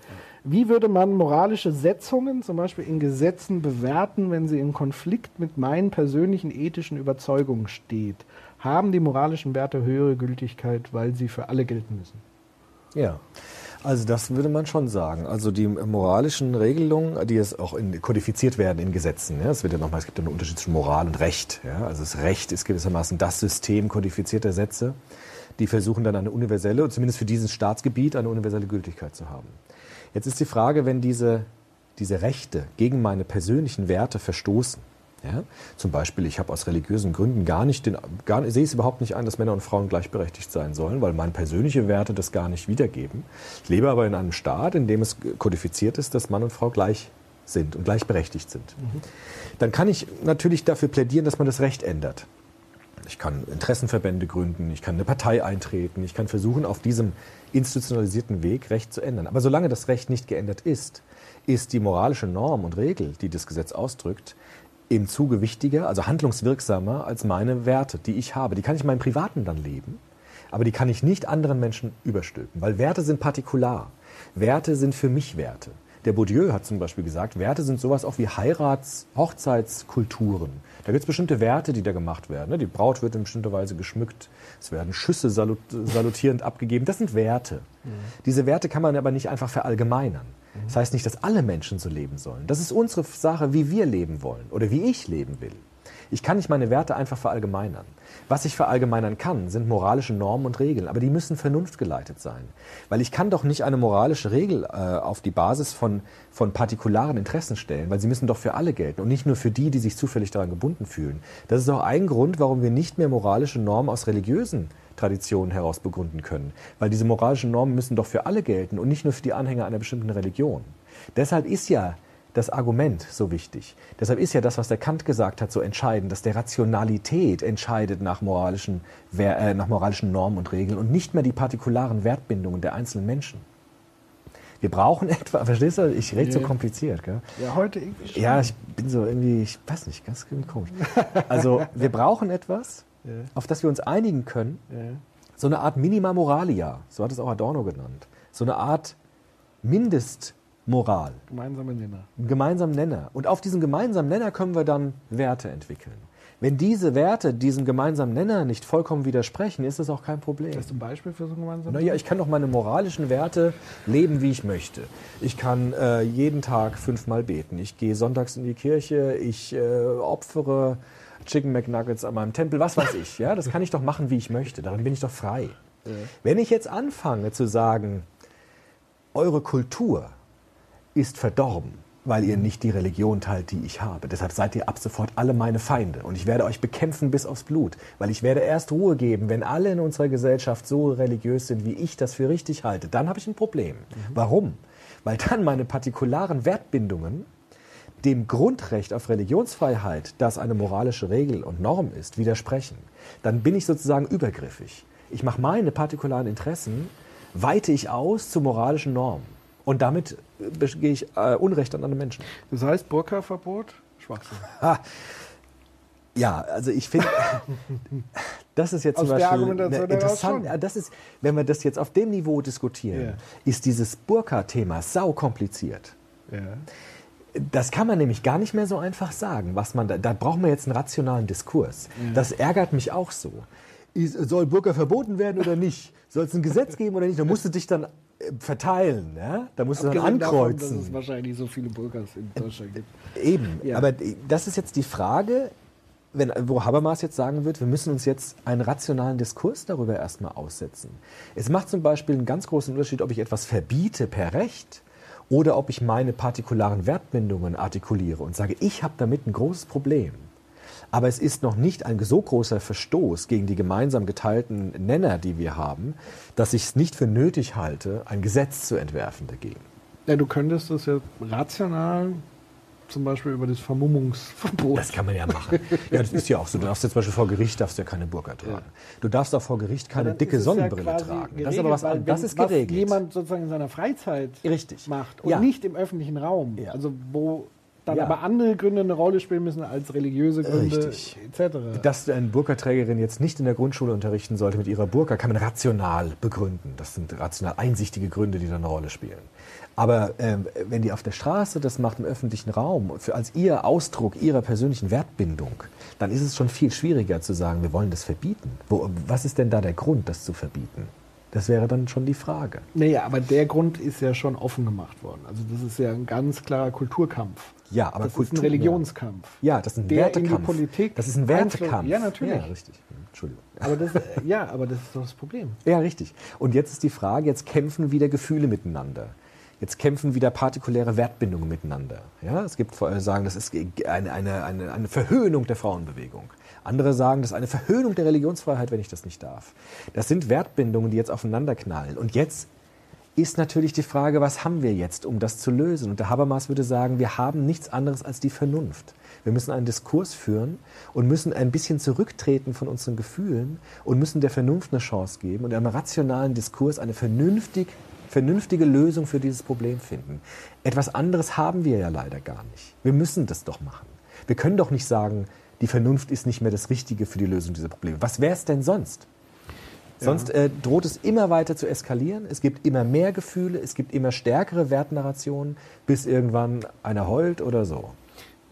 Wie würde man moralische Setzungen zum Beispiel in Gesetzen bewerten, wenn sie im Konflikt mit meinen persönlichen ethischen Überzeugungen steht? Haben die moralischen Werte höhere Gültigkeit, weil sie für alle gelten müssen? Ja, also das würde man schon sagen. Also die moralischen Regelungen, die es auch in, kodifiziert werden in Gesetzen. Ja, es wird ja nochmal, es gibt ja einen Unterschied zwischen Moral und Recht. Ja, also das Recht ist gewissermaßen das System kodifizierter Sätze, die versuchen dann eine universelle, zumindest für dieses Staatsgebiet, eine universelle Gültigkeit zu haben. Jetzt ist die Frage, wenn diese, diese Rechte gegen meine persönlichen Werte verstoßen, ja? Zum Beispiel, ich habe aus religiösen Gründen gar nicht den, gar, sehe es überhaupt nicht ein, dass Männer und Frauen gleichberechtigt sein sollen, weil meine persönliche Werte das gar nicht wiedergeben. Ich lebe aber in einem Staat, in dem es kodifiziert ist, dass Mann und Frau gleich sind und gleichberechtigt sind. Dann kann ich natürlich dafür plädieren, dass man das Recht ändert. Ich kann Interessenverbände gründen, ich kann eine Partei eintreten, ich kann versuchen, auf diesem institutionalisierten Weg Recht zu ändern. Aber solange das Recht nicht geändert ist, ist die moralische Norm und Regel, die das Gesetz ausdrückt, im Zuge wichtiger, also handlungswirksamer als meine Werte, die ich habe. Die kann ich in meinem Privaten dann leben, aber die kann ich nicht anderen Menschen überstülpen, weil Werte sind partikular. Werte sind für mich Werte. Der Bourdieu hat zum Beispiel gesagt, Werte sind sowas auch wie Heirats-, Hochzeitskulturen. Da gibt es bestimmte Werte, die da gemacht werden. ne? Die Braut wird in bestimmter Weise geschmückt, es werden Schüsse salut salutierend abgegeben. Das sind Werte. Diese Werte kann man aber nicht einfach verallgemeinern. Das heißt nicht, dass alle Menschen so leben sollen. Das ist unsere Sache, wie wir leben wollen oder wie ich leben will. Ich kann nicht meine Werte einfach verallgemeinern. Was ich verallgemeinern kann, sind moralische Normen und Regeln, aber die müssen vernunftgeleitet sein. Weil ich kann doch nicht eine moralische Regel äh, auf die Basis von, von partikularen Interessen stellen, weil sie müssen doch für alle gelten und nicht nur für die, die sich zufällig daran gebunden fühlen. Das ist auch ein Grund, warum wir nicht mehr moralische Normen aus religiösen Traditionen heraus begründen können. Weil diese moralischen Normen müssen doch für alle gelten und nicht nur für die Anhänger einer bestimmten Religion. Deshalb ist ja das Argument so wichtig. Deshalb ist ja das, was der Kant gesagt hat, so entscheidend, dass der Rationalität entscheidet nach moralischen, äh, nach moralischen Normen und Regeln und nicht mehr die partikularen Wertbindungen der einzelnen Menschen. Wir brauchen etwa, verstehst du, ich rede so kompliziert, gell? Ja, heute irgendwie schon. Ja, ich bin so irgendwie, ich weiß nicht, ganz komisch. Also, wir brauchen etwas. Auf das wir uns einigen können. So eine Art Minima Moralia, so hat es auch Adorno genannt. So eine Art Mindestmoral, Gemeinsame Nenner. einen gemeinsamen Nenner. Und auf diesem gemeinsamen Nenner können wir dann Werte entwickeln. Wenn diese Werte diesem gemeinsamen Nenner nicht vollkommen widersprechen, ist das auch kein Problem. Hast du ein Beispiel für so ein gemeinsames Naja, ich kann doch meine moralischen Werte leben, wie ich möchte. Ich kann äh, jeden Tag fünfmal beten. Ich gehe sonntags in die Kirche. Ich äh, opfere Chicken McNuggets an meinem Tempel. Was weiß ich. Ja, das kann ich doch machen, wie ich möchte. Darin bin ich doch frei. Wenn ich jetzt anfange zu sagen, eure Kultur ist verdorben, weil ihr nicht die Religion teilt, die ich habe. Deshalb seid ihr ab sofort alle meine Feinde und ich werde euch bekämpfen bis aufs Blut, weil ich werde erst Ruhe geben, wenn alle in unserer Gesellschaft so religiös sind, wie ich das für richtig halte. Dann habe ich ein Problem. Warum? Weil dann meine partikularen Wertbindungen dem Grundrecht auf Religionsfreiheit, das eine moralische Regel und Norm ist, widersprechen. Dann bin ich sozusagen übergriffig. Ich mache meine partikularen Interessen, weite ich aus zu moralischen Normen. Und damit äh, begehe ich äh, Unrecht an andere Menschen. Das heißt Burka-Verbot? Schwachsinn. Ha. Ja, also ich finde, das ist jetzt zum Aus der Beispiel interessant. Das ist, wenn wir das jetzt auf dem Niveau diskutieren, Ja. ist dieses Burka-Thema sau kompliziert. Ja. Das kann man nämlich gar nicht mehr so einfach sagen. Was man da, da braucht man jetzt einen rationalen Diskurs. Ja. Das ärgert mich auch so. Soll Burka verboten werden oder nicht? Soll es ein Gesetz geben oder nicht? Da musst du dich dann äh, verteilen. Ja? Da musst du dann Abgesehen davon, ankreuzen. dass es wahrscheinlich so viele Burkas in Deutschland gibt. Eben, Ja. aber das ist jetzt die Frage, wenn, wo Habermas jetzt sagen wird, wir müssen uns jetzt einen rationalen Diskurs darüber erstmal aussetzen. Es macht zum Beispiel einen ganz großen Unterschied, ob ich etwas verbiete per Recht oder ob ich meine partikularen Wertbindungen artikuliere und sage, ich habe damit ein großes Problem. Aber es ist noch nicht ein so großer Verstoß gegen die gemeinsam geteilten Nenner, die wir haben, dass ich es nicht für nötig halte, ein Gesetz zu entwerfen dagegen. Ja, du könntest das ja rational zum Beispiel über das Vermummungsverbot. Das kann man ja machen. Ja, das ist ja auch so. Du darfst ja zum Beispiel vor Gericht darfst ja keine Burka tragen. Du darfst auch vor Gericht keine dicke ja Sonnenbrille quasi tragen. Das ist geregelt, aber was anderes. Das ist was geregelt. jemand sozusagen in seiner Freizeit Richtig. macht und Ja. nicht im öffentlichen Raum. Also wo dann Ja. aber andere Gründe eine Rolle spielen müssen als religiöse Gründe Richtig. etc. Dass eine Burka-Trägerin jetzt nicht in der Grundschule unterrichten sollte mit ihrer Burka, kann man rational begründen. Das sind rational einsichtige Gründe, die da eine Rolle spielen. Aber ähm, wenn die auf der Straße das macht im öffentlichen Raum, für, als ihr Ausdruck ihrer persönlichen Wertbindung, dann ist es schon viel schwieriger zu sagen, wir wollen das verbieten. Wo, was ist denn da der Grund, das zu verbieten? Das wäre dann schon die Frage. Naja, aber der Grund ist ja schon offen gemacht worden. Also das ist ja ein ganz klarer Kulturkampf. Ja, aber das Kultur- ist ein Religionskampf. Ja, das ist ein Wertekampf. Politik. Das ist ein Wertekampf. Ja, natürlich. Ja, richtig. Entschuldigung. Aber das, äh, ja, aber das ist doch das Problem. Ja, richtig. Und jetzt ist die Frage, jetzt kämpfen wieder Gefühle miteinander. Jetzt kämpfen wieder partikuläre Wertbindungen miteinander. Ja, es gibt äh, sagen, das ist eine, eine, eine, eine Verhöhnung der Frauenbewegung. Andere sagen, das ist eine Verhöhnung der Religionsfreiheit, wenn ich das nicht darf. Das sind Wertbindungen, die jetzt aufeinander knallen. Und jetzt ist natürlich die Frage, was haben wir jetzt, um das zu lösen? Und der Habermas würde sagen, wir haben nichts anderes als die Vernunft. Wir müssen einen Diskurs führen und müssen ein bisschen zurücktreten von unseren Gefühlen und müssen der Vernunft eine Chance geben und einem rationalen Diskurs eine vernünftig, vernünftige Lösung für dieses Problem finden. Etwas anderes haben wir ja leider gar nicht. Wir müssen das doch machen. Wir können doch nicht sagen, die Vernunft ist nicht mehr das Richtige für die Lösung dieser Probleme. Was wäre es denn sonst? Sonst äh, droht es immer weiter zu eskalieren. Es gibt immer mehr Gefühle, es gibt immer stärkere Wertnarrationen, bis irgendwann einer heult oder so.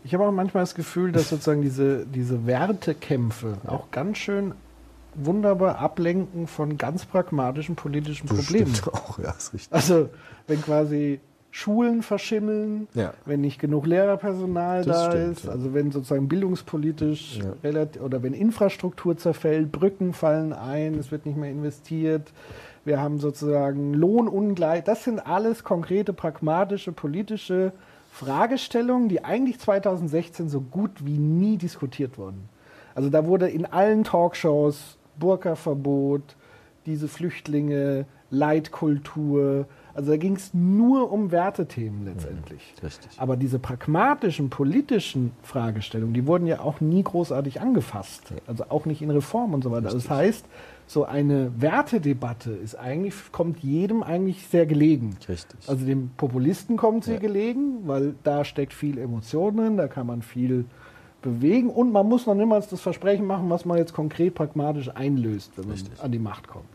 Ich habe auch manchmal das Gefühl, dass sozusagen diese, diese Wertekämpfe auch ganz schön wunderbar ablenken von ganz pragmatischen politischen Das Problemen. stimmt auch, ja, ist richtig. Also, wenn quasi Schulen verschimmeln, Ja. wenn nicht genug Lehrerpersonal Das da stimmt, ist, ja. also wenn sozusagen bildungspolitisch Ja. relativ, oder wenn Infrastruktur zerfällt, Brücken fallen ein, es wird nicht mehr investiert, wir haben sozusagen Lohnungleich, das sind alles konkrete, pragmatische, politische Fragestellungen, die eigentlich 2016 so gut wie nie diskutiert wurden. Also da wurde in allen Talkshows Burka-Verbot, diese Flüchtlinge, Leitkultur, also da ging es nur um Wertethemen letztendlich. Richtig. Aber diese pragmatischen, politischen Fragestellungen, die wurden ja auch nie großartig angefasst. Also auch nicht in Reform und so weiter. Das heißt, so eine Wertedebatte ist eigentlich, kommt jedem eigentlich sehr gelegen. Richtig. Also dem Populisten kommt sie gelegen, weil da steckt viel Emotion drin, da kann man viel bewegen und man muss noch niemals das Versprechen machen, was man jetzt konkret pragmatisch einlöst, wenn man an die Macht kommt.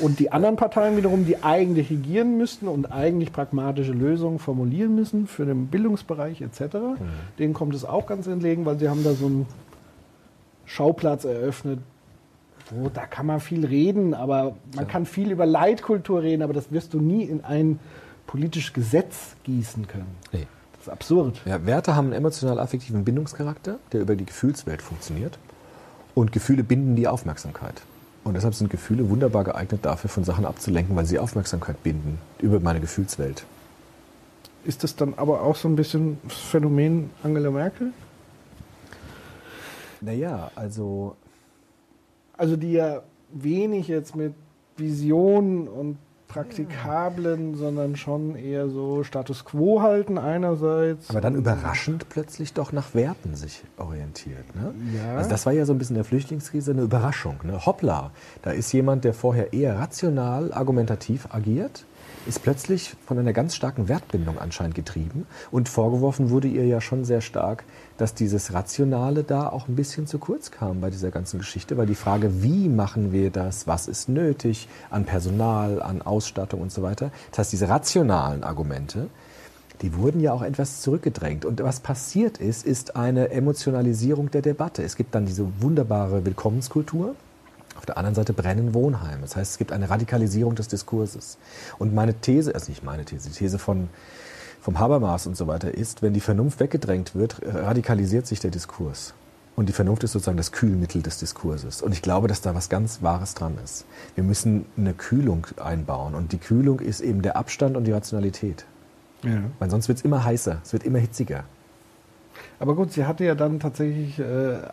Und die anderen Parteien wiederum, die eigentlich regieren müssten und eigentlich pragmatische Lösungen formulieren müssen für den Bildungsbereich etc., denen kommt es auch ganz entlegen, weil sie haben da so einen Schauplatz eröffnet, wo da kann man viel reden, aber man kann viel über Leitkultur reden, aber das wirst du nie in ein politisches Gesetz gießen können. Nee. Ist absurd. Ja, Werte haben einen emotional-affektiven Bindungscharakter, der über die Gefühlswelt funktioniert. Und Gefühle binden die Aufmerksamkeit. Und deshalb sind Gefühle wunderbar geeignet dafür, von Sachen abzulenken, weil sie Aufmerksamkeit binden über meine Gefühlswelt. Ist das dann aber auch so ein bisschen das Phänomen Angela Merkel? Naja, also Also die ja wenig jetzt mit Visionen und Praktikablen, sondern schon eher so Status Quo halten einerseits. aber dann überraschend plötzlich doch nach Werten sich orientiert. Ne? Ja. Also das war ja so ein bisschen der Flüchtlingskrise eine Überraschung. Ne? Hoppla, da ist jemand, der vorher eher rational, argumentativ agiert, ist plötzlich von einer ganz starken Wertbindung anscheinend getrieben. Und vorgeworfen wurde ihr ja schon sehr stark, dass dieses Rationale da auch ein bisschen zu kurz kam bei dieser ganzen Geschichte, weil die Frage, wie machen wir das, was ist nötig an Personal, an Ausstattung und so weiter, das heißt, diese rationalen Argumente, die wurden ja auch etwas zurückgedrängt. Und was passiert ist, ist eine Emotionalisierung der Debatte. Es gibt dann diese wunderbare Willkommenskultur. Auf der anderen Seite brennen Wohnheime. Das heißt, es gibt eine Radikalisierung des Diskurses. Und meine These, also nicht meine These, die These von, vom Habermas und so weiter ist, wenn die Vernunft weggedrängt wird, radikalisiert sich der Diskurs. Und die Vernunft ist sozusagen das Kühlmittel des Diskurses. Und ich glaube, dass da was ganz Wahres dran ist. Wir müssen eine Kühlung einbauen. Und die Kühlung ist eben der Abstand und die Rationalität. Ja. Weil sonst wird es immer heißer, es wird immer hitziger. Aber gut, sie hatte ja dann tatsächlich äh,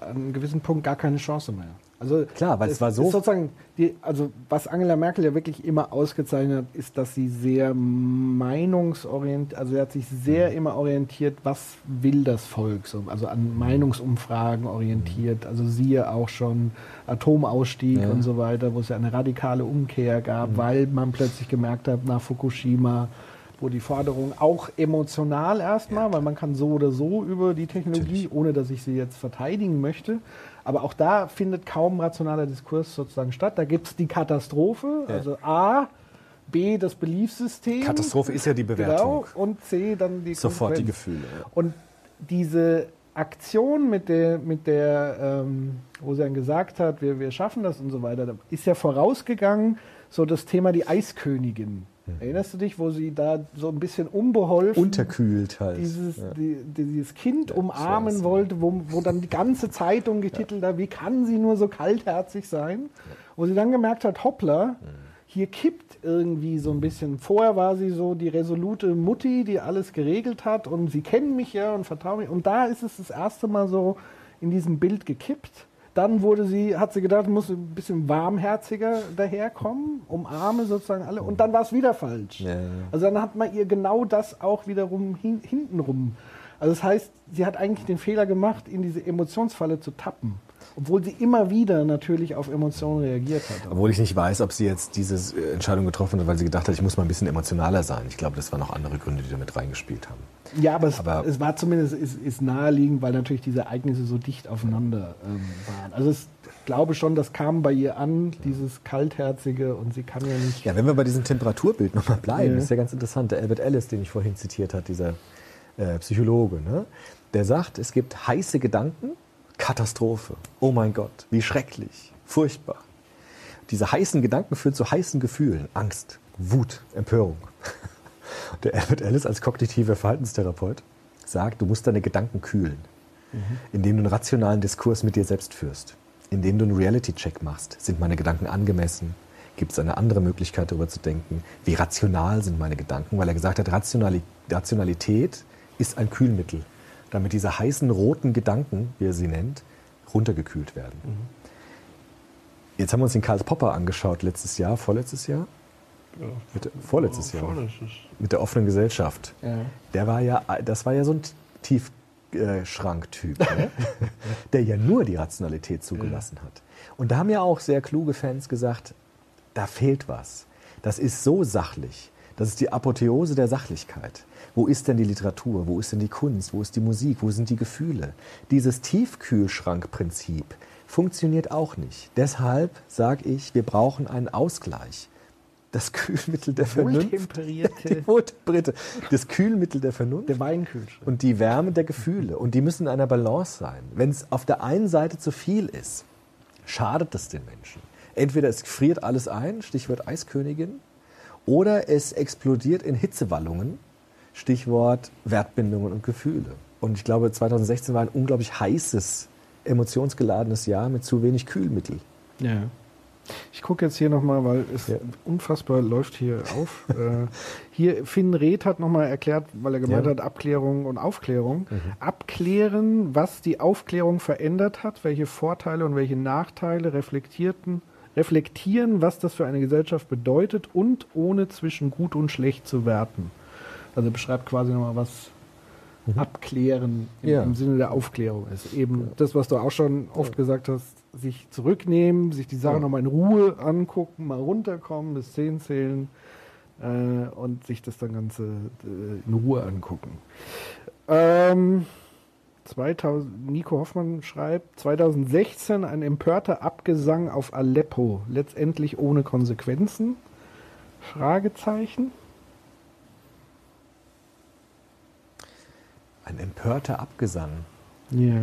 an einem gewissen Punkt gar keine Chance mehr. Also Klar, weil es war so- Ist sozusagen die, also was Angela Merkel ja wirklich immer ausgezeichnet hat, ist, dass sie sehr meinungsorientiert, also sie hat sich sehr Mhm. immer orientiert, was will das Volk, so, also an Meinungsumfragen orientiert. Also siehe auch schon Atomausstieg Mhm. Ja. und so weiter, wo es ja eine radikale Umkehr gab, Mhm. weil man plötzlich gemerkt hat nach Fukushima, wo die Forderung auch emotional erstmal, weil man kann so oder so über die Technologie, ohne dass ich sie jetzt verteidigen möchte. Aber auch da findet kaum rationaler Diskurs sozusagen statt. Da gibt es die Katastrophe, Ja. also A, B, das Beliefssystem. Katastrophe ist ja die Bewertung. Genau, und C, dann die Sofort die Konsequenz. Gefühle. Ja. Und diese Aktion mit der, mit der ähm, wo sie dann gesagt hat, wir, wir schaffen das und so weiter, ist ja vorausgegangen so das Thema die Eiskönigin. Erinnerst du dich, wo sie da so ein bisschen unbeholfen Unterkühlt halt. dieses, ja. die, dieses Kind umarmen ja. wollte, wo, wo dann die ganze Zeitung getitelt hat, wie kann sie nur so kaltherzig sein? Wo sie dann gemerkt hat, hoppla, hier kippt irgendwie so ein bisschen. Vorher war sie so die resolute Mutti, die alles geregelt hat und sie kennen mich ja und vertrauen mich. Und da ist es das erste Mal so in diesem Bild gekippt. Dann wurde sie, hat sie gedacht, muss ein bisschen warmherziger daherkommen, umarme sozusagen alle. Und dann war es wieder falsch. Ja. Also dann hat man ihr genau das auch wiederum hin, hintenrum. Also das heißt, sie hat eigentlich den Fehler gemacht, in diese Emotionsfalle zu tappen. Obwohl sie immer wieder natürlich auf Emotionen reagiert hat. Obwohl ich nicht weiß, ob sie jetzt diese äh, Entscheidung getroffen hat, weil sie gedacht hat, ich muss mal ein bisschen emotionaler sein. Ich glaube, das waren noch andere Gründe, die da mit reingespielt haben. Ja, aber es, Aber- es war zumindest ist, ist naheliegend, weil natürlich diese Ereignisse so dicht aufeinander ähm, waren. Also es, ich glaube schon, das kam bei ihr an, dieses kaltherzige und sie kann ja nicht. Ja, wenn wir bei diesem Temperaturbild nochmal bleiben, Ja. ist ja ganz interessant. Der Albert Ellis, den ich vorhin zitiert habe, dieser äh, Psychologe, ne? der sagt, es gibt heiße Gedanken, Katastrophe. Oh mein Gott, wie schrecklich, furchtbar. Diese heißen Gedanken führen zu heißen Gefühlen, Angst, Wut, Empörung. Der Albert Ellis als kognitiver Verhaltenstherapeut sagt, du musst deine Gedanken kühlen, indem du einen rationalen Diskurs mit dir selbst führst, indem du einen Reality-Check machst. Sind meine Gedanken angemessen? Gibt es eine andere Möglichkeit, darüber zu denken? Wie rational sind meine Gedanken? Weil er gesagt hat, Rationali Rationalität ist ein Kühlmittel, damit diese heißen roten Gedanken, wie er sie nennt, runtergekühlt werden. Jetzt haben wir uns den Karl Popper angeschaut letztes Jahr, vorletztes Jahr? Mit, vorletztes Jahr. Vorletztes. Mit der offenen Gesellschaft. Ja. Der war ja, das war ja so ein Tiefschranktyp, ne? der ja nur die Rationalität zugelassen hat. Und da haben ja auch sehr kluge Fans gesagt, da fehlt was. Das ist so sachlich. Das ist die Apotheose der Sachlichkeit. Wo ist denn die Literatur? Wo ist denn die Kunst? Wo ist die Musik? Wo sind die Gefühle? Dieses Tiefkühlschrankprinzip funktioniert auch nicht. Deshalb sage ich, wir brauchen einen Ausgleich. Das Kühlmittel der Vernunft. Die Wohltemperierte. Das Kühlmittel der Vernunft. Der Weinkühlschrank. Und die Wärme der Gefühle. Und die müssen in einer Balance sein. Wenn es auf der einen Seite zu viel ist, schadet das den Menschen. Entweder es friert alles ein, Stichwort Eiskönigin, oder es explodiert in Hitzewallungen, Stichwort Wertbindungen und Gefühle. Und ich glaube, 2016 war ein unglaublich heißes, emotionsgeladenes Jahr mit zu wenig Kühlmittel. Ja. Ich gucke jetzt hier nochmal, weil es unfassbar läuft hier auf. äh, hier, Finn Reth hat nochmal erklärt, weil er gemeint Ja. hat, Abklärung und Aufklärung. Mhm. Abklären, was die Aufklärung verändert hat, welche Vorteile und welche Nachteile reflektierten, reflektieren, was das für eine Gesellschaft bedeutet und ohne zwischen gut und schlecht zu werten. Also beschreibt quasi nochmal, was Abklären im, Mhm. Ja. im Sinne der Aufklärung ist. Eben das, was du auch schon oft gesagt hast, sich zurücknehmen, sich die Sache Ja. nochmal in Ruhe angucken, mal runterkommen, bis zehn zählen äh, und sich das dann Ganze äh, in Ruhe angucken. Ähm, 2000, Nico Hoffmann schreibt, 2016 ein empörter Abgesang auf Aleppo, letztendlich ohne Konsequenzen? Fragezeichen. Ein empörter Abgesang. Ja.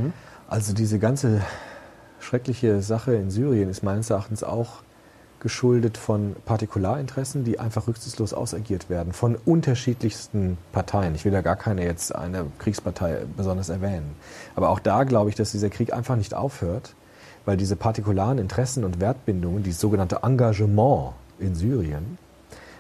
Also diese ganze schreckliche Sache in Syrien ist meines Erachtens auch geschuldet von Partikularinteressen, die einfach rücksichtslos ausagiert werden, von unterschiedlichsten Parteien. Ich will da gar keine jetzt eine Kriegspartei besonders erwähnen. Aber auch da glaube ich, dass dieser Krieg einfach nicht aufhört, weil diese partikularen Interessen und Wertbindungen, dieses sogenannte Engagement in Syrien,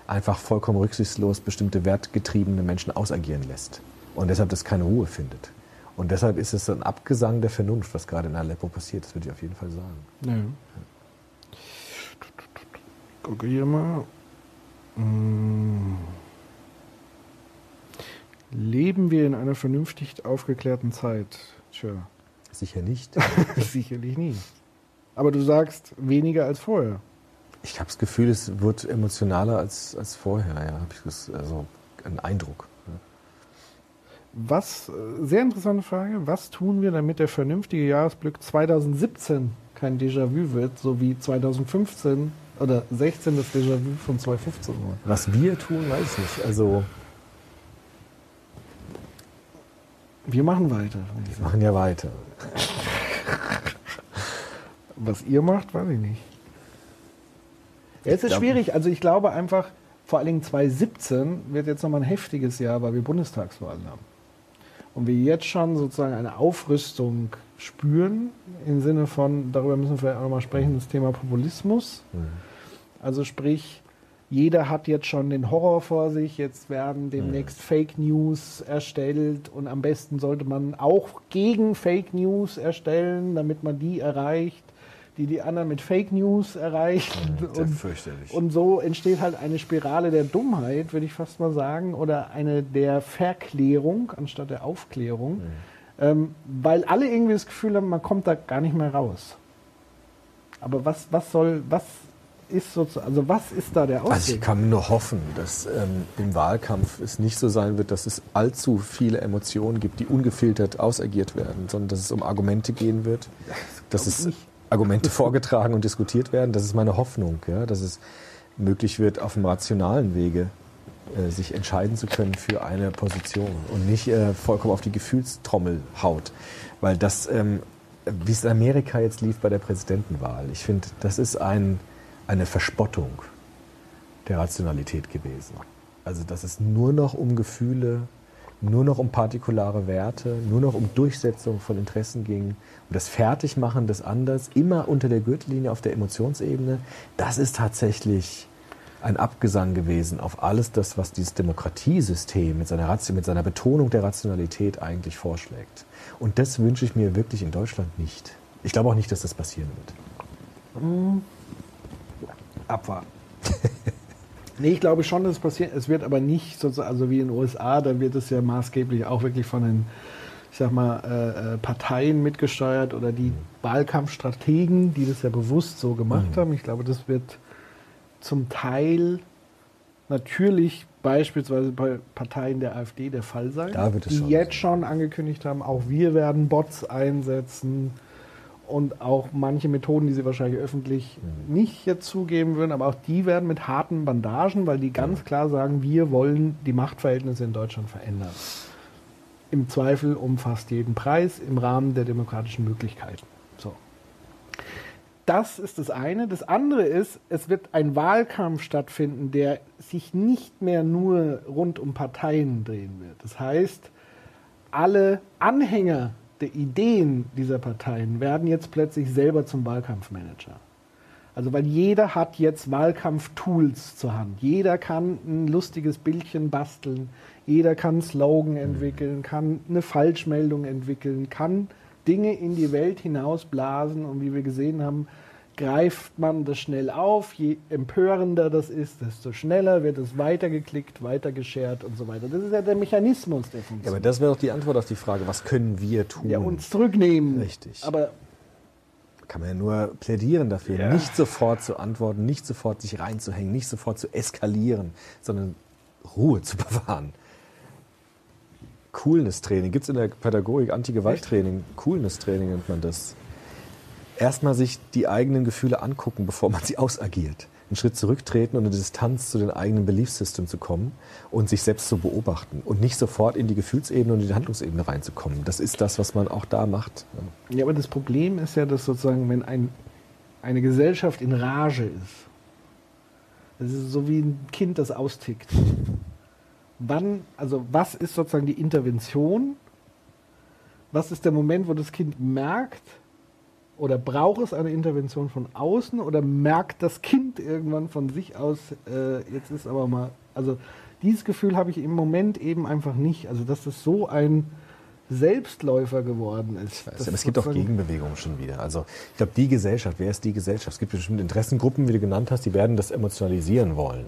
einfach vollkommen rücksichtslos bestimmte wertgetriebene Menschen ausagieren lässt. Und deshalb das keine Ruhe findet. Und deshalb ist es ein Abgesang der Vernunft, was gerade in Aleppo passiert. Das würde ich auf jeden Fall sagen. Ja. Gucke hier mal. Hm. Leben wir in einer vernünftig aufgeklärten Zeit? Tja. Sicher nicht. Sicherlich nicht. Aber du sagst weniger als vorher. Ich habe das Gefühl, es wird emotionaler als, als vorher. Ja, habe ich das, also einen Eindruck. Was, äh, sehr interessante Frage, was tun wir, damit der vernünftige Jahresblick 2017 kein Déjà-vu wird, so wie 2015 oder 16 das Déjà-vu von 2015 war? Was wir tun, weiß ich nicht. Also Wir machen weiter. wir machen ja weiter. Was ihr macht, weiß ich nicht. Ja, es ist schwierig. Also ich glaube einfach, vor allen Dingen 2017 wird jetzt nochmal ein heftiges Jahr, weil wir Bundestagswahlen haben. Und wir jetzt schon sozusagen eine Aufrüstung spüren, im Sinne von, darüber müssen wir vielleicht auch nochmal sprechen, das Thema Populismus. Also sprich, jeder hat jetzt schon den Horror vor sich, jetzt werden demnächst Fake News erstellt und am besten sollte man auch gegen Fake News erstellen, damit man die erreicht, die die anderen mit Fake News erreichen. Sehr und, fürchterlich. und so entsteht halt eine Spirale der Dummheit, würde ich fast mal sagen, oder eine der Verklärung anstatt der Aufklärung, ähm, weil alle irgendwie das Gefühl haben, man kommt da gar nicht mehr raus. Aber was, was soll, was ist sozusagen, also was ist da der Ausweg? Also ich kann nur hoffen, dass ähm, im Wahlkampf es nicht so sein wird, dass es allzu viele Emotionen gibt, die ungefiltert ausagiert werden, sondern dass es um Argumente gehen wird, dass es Argumente vorgetragen und diskutiert werden. Das ist meine Hoffnung, ja, dass es möglich wird, auf einem rationalen Wege äh, sich entscheiden zu können für eine Position und nicht äh, vollkommen auf die Gefühlstrommel haut. Weil das, ähm, wie es in Amerika jetzt lief bei der Präsidentenwahl, ich finde, das ist ein, eine Verspottung der Rationalität gewesen. Also dass es nur noch um Gefühle, nur noch um partikulare Werte, nur noch um Durchsetzung von Interessen ging und das Fertigmachen des Anders immer unter der Gürtellinie auf der Emotionsebene, das ist tatsächlich ein Abgesang gewesen auf alles das, was dieses Demokratiesystem mit seiner, Ration- mit seiner Betonung der Rationalität eigentlich vorschlägt. Und das wünsche ich mir wirklich in Deutschland nicht. Ich glaube auch nicht, dass das passieren wird. Hm. Abwarten. nee, ich glaube schon, dass es passiert. Es wird aber nicht sozusagen, also wie in den USA, da wird es ja maßgeblich auch wirklich von den, ich sag mal, äh, äh, Parteien mitgesteuert oder die Wahlkampfstrategen, die das ja bewusst so gemacht Mhm. haben. Ich glaube, das wird zum Teil natürlich beispielsweise bei Parteien der AfD der Fall sein, die schon jetzt schon angekündigt haben, auch wir werden Bots einsetzen und auch manche Methoden, die sie wahrscheinlich öffentlich Mhm. nicht jetzt zugeben würden, aber auch die werden mit harten Bandagen, weil die ganz klar sagen, wir wollen die Machtverhältnisse in Deutschland verändern. Im Zweifel um fast jeden Preis im Rahmen der demokratischen Möglichkeiten. So. Das ist das eine. Das andere ist, es wird ein Wahlkampf stattfinden, der sich nicht mehr nur rund um Parteien drehen wird. Das heißt, alle Anhänger der Ideen dieser Parteien werden jetzt plötzlich selber zum Wahlkampfmanager. Also weil jeder hat jetzt Wahlkampftools zur Hand. Jeder kann ein lustiges Bildchen basteln, jeder kann Slogan entwickeln, kann eine Falschmeldung entwickeln, kann Dinge in die Welt hinausblasen und wie wir gesehen haben, greift man das schnell auf. Je empörender das ist, desto schneller wird es weitergeklickt, weitergeschert und so weiter. Das ist ja der Mechanismus, der Ja, funktioniert. aber das wäre doch die Antwort auf die Frage, was können wir tun? Ja, uns zurücknehmen. Richtig. Aber kann man ja nur plädieren dafür, Ja. nicht sofort zu antworten, nicht sofort sich reinzuhängen, nicht sofort zu eskalieren, sondern Ruhe zu bewahren. Coolness-Training, gibt es in der Pädagogik Anti-Gewalt-Training, Coolness-Training nennt man das. Erstmal sich die eigenen Gefühle angucken, bevor man sie ausagiert. Einen Schritt zurücktreten und eine Distanz zu den eigenen Beliefssystem zu kommen und sich selbst zu beobachten und nicht sofort in die Gefühlsebene und in die Handlungsebene reinzukommen. Das ist das, was man auch da macht. Ja, aber das Problem ist ja, dass sozusagen, wenn ein, eine Gesellschaft in Rage ist, das ist so wie ein Kind, das austickt. Wann, also was ist sozusagen die Intervention? Was ist der Moment, wo das Kind merkt, oder braucht es eine Intervention von außen oder merkt das Kind irgendwann von sich aus, äh, jetzt ist aber mal, also dieses Gefühl habe ich im Moment eben einfach nicht. Also dass das so ein Selbstläufer geworden ist. Du, aber es gibt auch Gegenbewegungen schon wieder. Also ich glaube, die Gesellschaft, wer ist die Gesellschaft? Es gibt bestimmte Interessengruppen, wie du genannt hast, die werden das emotionalisieren wollen.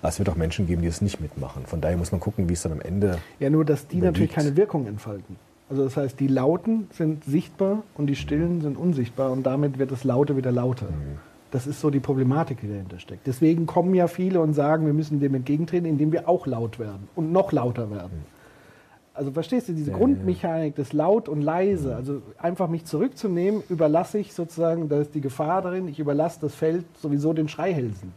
Aber es wird auch Menschen geben, die es nicht mitmachen. Von daher muss man gucken, wie es dann am Ende. Ja, nur dass die überwiegt. natürlich keine Wirkung entfalten. Also das heißt, die Lauten sind sichtbar und die Stillen sind unsichtbar und damit wird das Laute wieder lauter. Mhm. Das ist so die Problematik, die dahinter steckt. Deswegen kommen ja viele und sagen, wir müssen dem entgegentreten, indem wir auch laut werden und noch lauter werden. Also verstehst du, diese Ja, Grundmechanik des Laut und Mhm. Leise, also einfach mich zurückzunehmen, überlasse ich sozusagen, da ist die Gefahr darin, ich überlasse das Feld sowieso den Schreihälsen.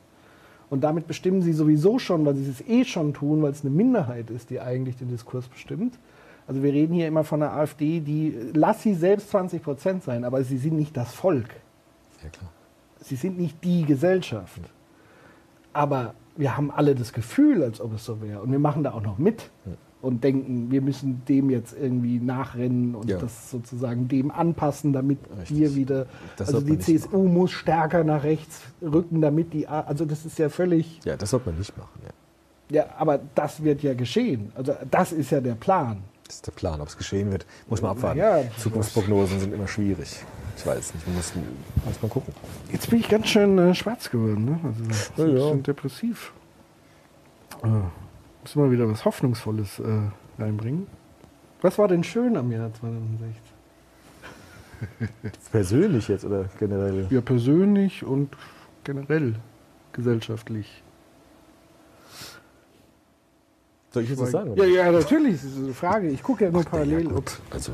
Und damit bestimmen sie sowieso schon, weil sie es eh schon tun, weil es eine Minderheit ist, die eigentlich den Diskurs bestimmt. Also wir reden hier immer von einer AfD, die, lass sie selbst 20 Prozent sein, aber sie sind nicht das Volk. Ja, klar. Sie sind nicht die Gesellschaft. Aber wir haben alle das Gefühl, als ob es so wäre. Und wir machen da auch noch mit und denken, wir müssen dem jetzt irgendwie nachrennen und Ja. das sozusagen dem anpassen, damit wir wieder. Das also die CSU muss stärker nach rechts rücken, damit die. Also das ist ja völlig. Ja, das sollte man nicht machen. Ja. Ja, aber das wird ja geschehen. Also das ist ja der Plan. Das ist der Plan. Ob es geschehen wird, muss man abwarten. Ja. Zukunftsprognosen sind immer schwierig. Ich weiß nicht, man muss, muss man gucken. Jetzt bin ich ganz schön äh, schwarz geworden, ne? Also Ja, ein ja. bisschen depressiv. Äh, müssen wir wieder was Hoffnungsvolles äh, reinbringen. Was war denn schön am Jahr 2016? Persönlich jetzt oder generell? Ja, persönlich und generell gesellschaftlich. Soll ich jetzt was sagen? Ja, ja, natürlich. Das ist eine Frage. Ich gucke ja nur parallel. ob Also,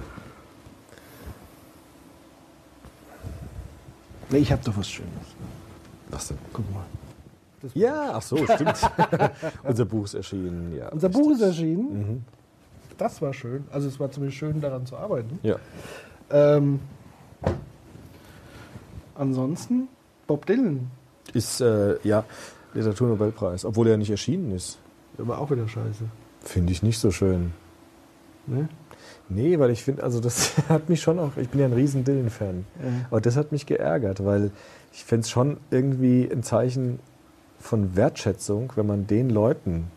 nee, ich habe doch was Schönes. was denn? Guck mal. Ja, ach so, stimmt. Unser Buch ist erschienen, ja. Unser Buch ist erschienen. Mhm. Das war schön. Also es war ziemlich schön, daran zu arbeiten. Ja. Ähm, ansonsten Bob Dylan. Ist, äh, ja, Literaturnobelpreis, obwohl er nicht erschienen ist. Aber auch wieder scheiße. Finde ich nicht so schön. Ne? Nee, weil ich finde, also das hat mich schon auch, ich bin ja ein riesen Dylan-Fan. Ja. Aber das hat mich geärgert, weil ich finde es schon irgendwie ein Zeichen von Wertschätzung, wenn man den Leuten,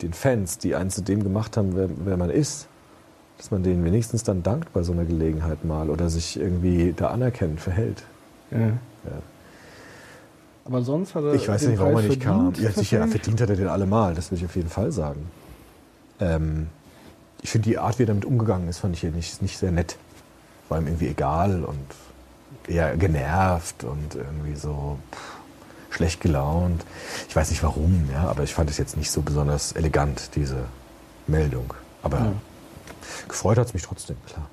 den Fans, die einen zu dem gemacht haben, wer, wer man ist, dass man denen wenigstens dann dankt bei so einer Gelegenheit mal oder sich irgendwie da anerkennend verhält. Ja. Ja. Aber sonst hat er. Ich weiß nicht, warum er nicht kam. Ja, sicher, verdient hat er den allemal, das würde ich auf jeden Fall sagen. Ähm, ich finde die Art, wie er damit umgegangen ist, fand ich hier nicht, nicht sehr nett. War ihm irgendwie egal und eher genervt und irgendwie so pff, schlecht gelaunt. Ich weiß nicht warum, ja, aber ich fand es jetzt nicht so besonders elegant, diese Meldung. Aber Ja. gefreut hat es mich trotzdem, klar.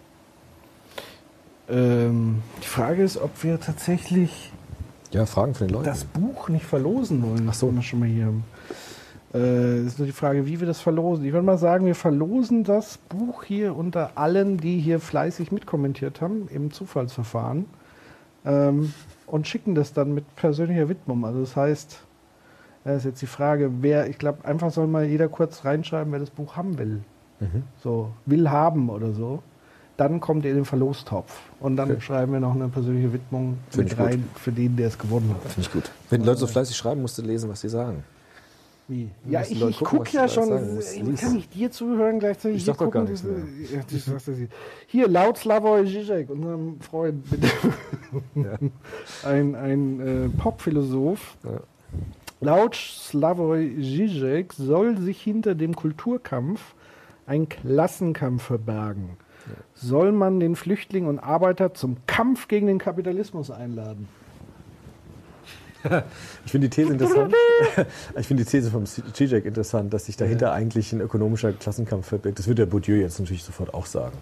Ähm, die Frage ist, ob wir tatsächlich Ja, Fragen von den Leuten. das Buch nicht verlosen wollen. Ach so. wir schon mal hier. Äh, ist nur die Frage, wie wir das verlosen. Ich würde mal sagen, wir verlosen das Buch hier unter allen, die hier fleißig mitkommentiert haben, im Zufallsverfahren. Ähm, und schicken das dann mit persönlicher Widmung. Also das heißt, das ist jetzt die Frage, wer, ich glaube, einfach soll mal jeder kurz reinschreiben, wer das Buch haben will. Mhm. So, will haben oder so. Dann kommt ihr in den Verlostopf. Und dann Okay. schreiben wir noch eine persönliche Widmung Find mit ich gut. rein für den, der es gewonnen hat. Finde ich gut. Wenn die Leute so fleißig schreiben, musst du lesen, was sie sagen. Wie? Ja, ich, ich gucke ja schon. sagen. Kann ich dir zuhören gleichzeitig? Ich hier sag doch gar nichts Ja, das sie. Hier, laut Slavoj Žižek, unserem Freund, bitte. ein ein äh, Popphilosoph. Laut Slavoj Žižek soll sich hinter dem Kulturkampf ein Klassenkampf verbergen. Soll man den Flüchtling und Arbeiter zum Kampf gegen den Kapitalismus einladen? Ich finde die These interessant. ich finde die These vom Zizek interessant, dass sich dahinter eigentlich ein ökonomischer Klassenkampf verbirgt. Das wird der Bourdieu jetzt natürlich sofort auch sagen.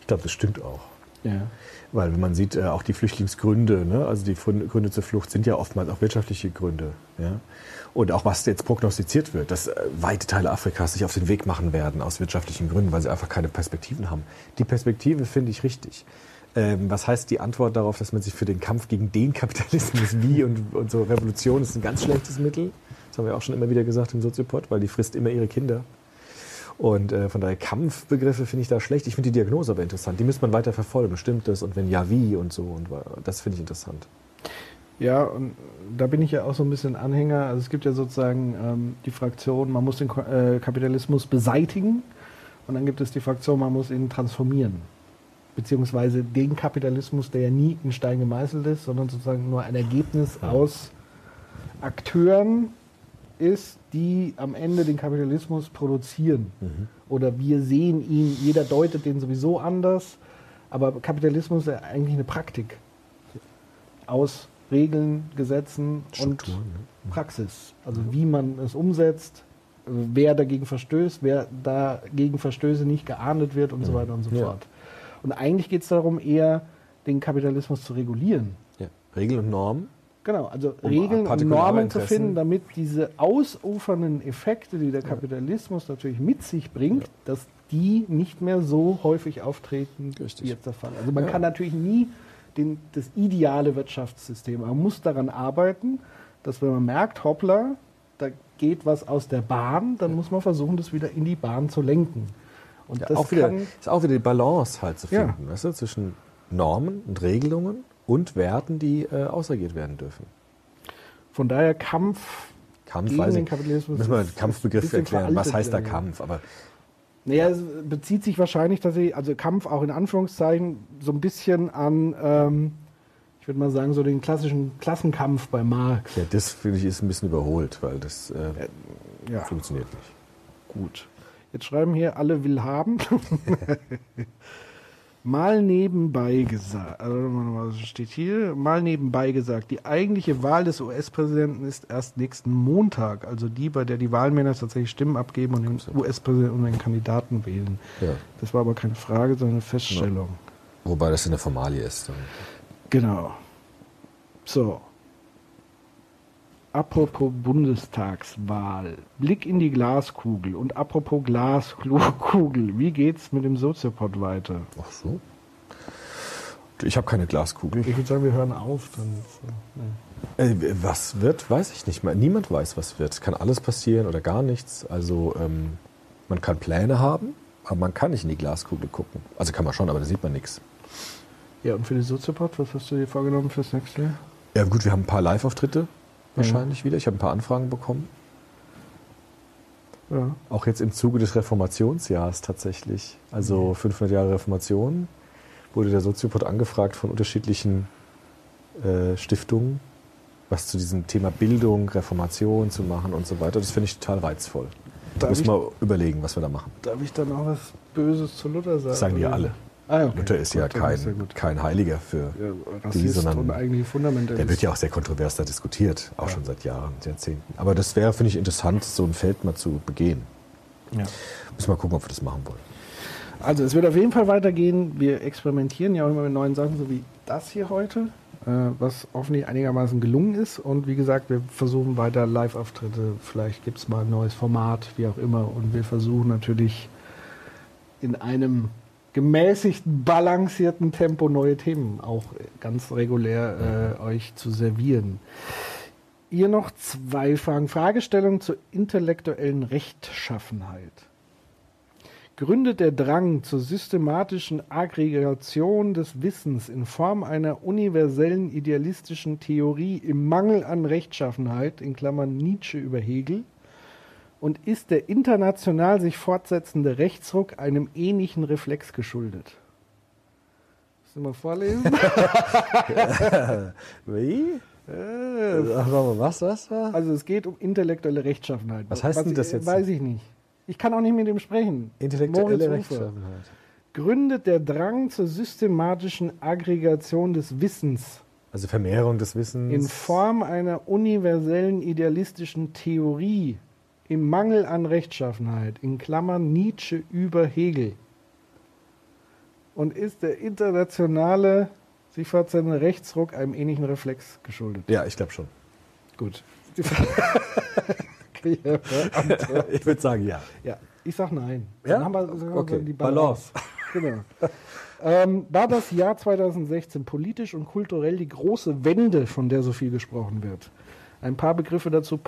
Ich glaube, das stimmt auch. Ja. Weil wenn man sieht, äh, auch die Flüchtlingsgründe, ne, also die Gründe Gründe zur Flucht sind ja oftmals auch wirtschaftliche Gründe. Ja? Und auch was jetzt prognostiziert wird, dass äh, weite Teile Afrikas sich auf den Weg machen werden aus wirtschaftlichen Gründen, weil sie einfach keine Perspektiven haben. Die Perspektive finde ich richtig. Ähm, was heißt die Antwort darauf, dass man sich für den Kampf gegen den Kapitalismus wie und, und so Revolution ist ein ganz schlechtes Mittel. Das haben wir auch schon immer wieder gesagt im Soziopod, weil die frisst immer ihre Kinder. Und äh, von daher Kampfbegriffe finde ich da schlecht. Ich finde die Diagnose aber interessant. Die müsste man weiter verfolgen. Stimmt das? Und wenn ja, wie und so. Und wa- das finde ich interessant. Ja, und da bin ich ja auch so ein bisschen Anhänger. Also es gibt ja sozusagen ähm, die Fraktion, man muss den Ko- äh, Kapitalismus beseitigen Und dann gibt es die Fraktion, man muss ihn transformieren. Beziehungsweise den Kapitalismus, der ja nie in Stein gemeißelt ist, sondern sozusagen nur ein Ergebnis aus Akteuren ist, die am Ende den Kapitalismus produzieren. Oder wir sehen ihn, jeder deutet den sowieso anders, aber Kapitalismus ist ja eigentlich eine Praktik aus Regeln, Gesetzen und Praxis. Also wie man es umsetzt, wer dagegen verstößt, wer dagegen Verstöße nicht geahndet wird und so weiter und so Ja. fort. Und eigentlich geht es darum, eher den Kapitalismus zu regulieren. Ja. Regeln und Normen. Genau, also Um Regeln und Normen zu finden, damit diese ausufernden Effekte, die der Kapitalismus natürlich mit sich bringt, dass die nicht mehr so häufig auftreten, wie jetzt der Fall. Also man Ja. kann natürlich nie den, das ideale Wirtschaftssystem, man muss daran arbeiten, dass wenn man merkt, hoppla, da geht was aus der Bahn, dann muss man versuchen, das wieder in die Bahn zu lenken. Und Ja, das auch wieder, ist auch wieder die Balance halt zu Ja. finden, weißt du, zwischen Normen und Regelungen und Werten, die äh, ausagiert werden dürfen. von daher Kampf, Kampf, gegen den. Kapitalismus Müssen wir den Kampfbegriff erklären. Was heißt da. Kampf? Aber Naja, es bezieht sich wahrscheinlich tatsächlich, also Kampf auch in Anführungszeichen, so ein bisschen an, ähm, ich würde mal sagen, so den klassischen Klassenkampf bei Marx. ja, das finde ich ist ein bisschen überholt, weil das äh, ja. funktioniert nicht. Gut. Jetzt schreiben hier alle will haben. mal nebenbei gesagt, also steht hier? Mal nebenbei gesagt, die eigentliche Wahl des US-Präsidenten ist erst nächsten Montag, also die, bei der die Wahlmänner tatsächlich Stimmen abgeben und den US-Präsidenten und den Kandidaten wählen. Ja. Das war aber keine Frage, sondern eine Feststellung. Wobei das eine Formalie ist. Genau. So. Apropos Bundestagswahl. Blick in die Glaskugel. Und apropos Glaskugel. Wie geht's mit dem Soziopod weiter? Ach so. Ich habe keine Glaskugel. Ich würde sagen, wir hören auf. Dann, nee. Äh, was wird, weiß ich nicht mehr. Niemand weiß, was wird. Kann alles passieren oder gar nichts. Also ähm, man kann Pläne haben, aber man kann nicht in die Glaskugel gucken. Also kann man schon, aber da sieht man nichts. Ja, und für die Soziopod, was hast du dir vorgenommen fürs nächste Jahr? Ja gut, wir haben ein paar Live-Auftritte wahrscheinlich wieder. Ich habe ein paar Anfragen bekommen. Ja. Auch jetzt im Zuge des Reformationsjahres tatsächlich. Also 500 Jahre Reformation wurde der Soziopod angefragt von unterschiedlichen äh, Stiftungen, was zu diesem Thema Bildung, Reformation zu machen und so weiter. Das finde ich total reizvoll. Da Darf müssen wir überlegen, was wir da machen. Darf ich dann auch was Böses zu Luther sagen? Das sagen die ja alle. Ah, ja, okay. Luther ist ja Gut, ja kein, kein Heiliger für Ja, die, sondern der wird ja auch sehr kontrovers da diskutiert, auch schon seit Jahren, Jahrzehnten. Aber das wäre, finde ich, interessant, so ein Feld mal zu begehen. Ja. Müssen wir gucken, ob wir das machen wollen. Also es wird auf jeden Fall weitergehen. Wir experimentieren ja auch immer mit neuen Sachen, so wie das hier heute, äh, was hoffentlich einigermaßen gelungen ist. Und wie gesagt, wir versuchen weiter Live-Auftritte. Vielleicht gibt es mal ein neues Format, wie auch immer. Und wir versuchen natürlich in einem gemäßigten, balancierten Tempo neue Themen auch ganz regulär äh, euch zu servieren. Ihr noch zwei Fragen. Fragestellung zur intellektuellen Rechtschaffenheit gründet der Drang zur systematischen Aggregation des Wissens in Form einer universellen idealistischen Theorie im Mangel an Rechtschaffenheit, in Klammern Nietzsche über Hegel, und ist der international sich fortsetzende Rechtsruck einem ähnlichen Reflex geschuldet. Du mal vorlesen? Wie? Äh, mal, was, was war? Also es geht um intellektuelle Rechtschaffenheit. Was heißt denn das ich- jetzt? Weiß ich nicht. Ich kann auch nicht mit ihm sprechen. Intellektuelle. Rechtschaffenheit. Gründet der Drang zur systematischen Aggregation des Wissens Also Vermehrung des Wissens. in Form einer universellen idealistischen Theorie im Mangel an Rechtschaffenheit, in Klammern Nietzsche über Hegel. Und ist der internationale, sich fortsetzende Rechtsruck einem ähnlichen Reflex geschuldet? Ja, ich glaube schon. Gut. Ich würde sagen, ja. Ja, ich sag nein. Ja? Dann haben wir, wir Okay, die Balance. Genau. ähm, da das Jahr 2016 politisch und kulturell die große Wende, von der so viel gesprochen wird. Ein paar Begriffe dazu: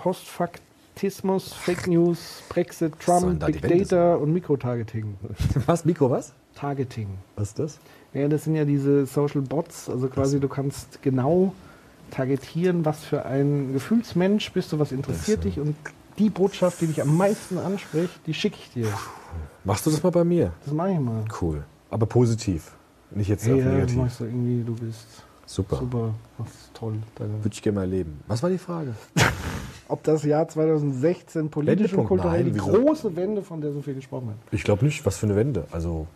Postfaktismus, Fake News, Brexit, Trump, Big Data und Mikrotargeting. Was? Mikro was? Targeting. Was ist das? Ja, das sind ja diese Social Bots. Also quasi, du kannst genau targetieren, was für ein Gefühlsmensch bist du, was interessiert dich und die Botschaft, die dich am meisten anspricht, die schicke ich dir. Machst du das mal bei mir? Das mache ich mal. Cool. Aber positiv. Nicht jetzt Hey, auf ja, negativ. machst du irgendwie, du bist Super. super, das ist toll. Würde ich gerne mal erleben. Was war die Frage? Ob das Jahr 2016 politisch und kulturell Nein, die große Wende, von der so viel gesprochen wird. Ich glaube nicht. Was für eine Wende. Also,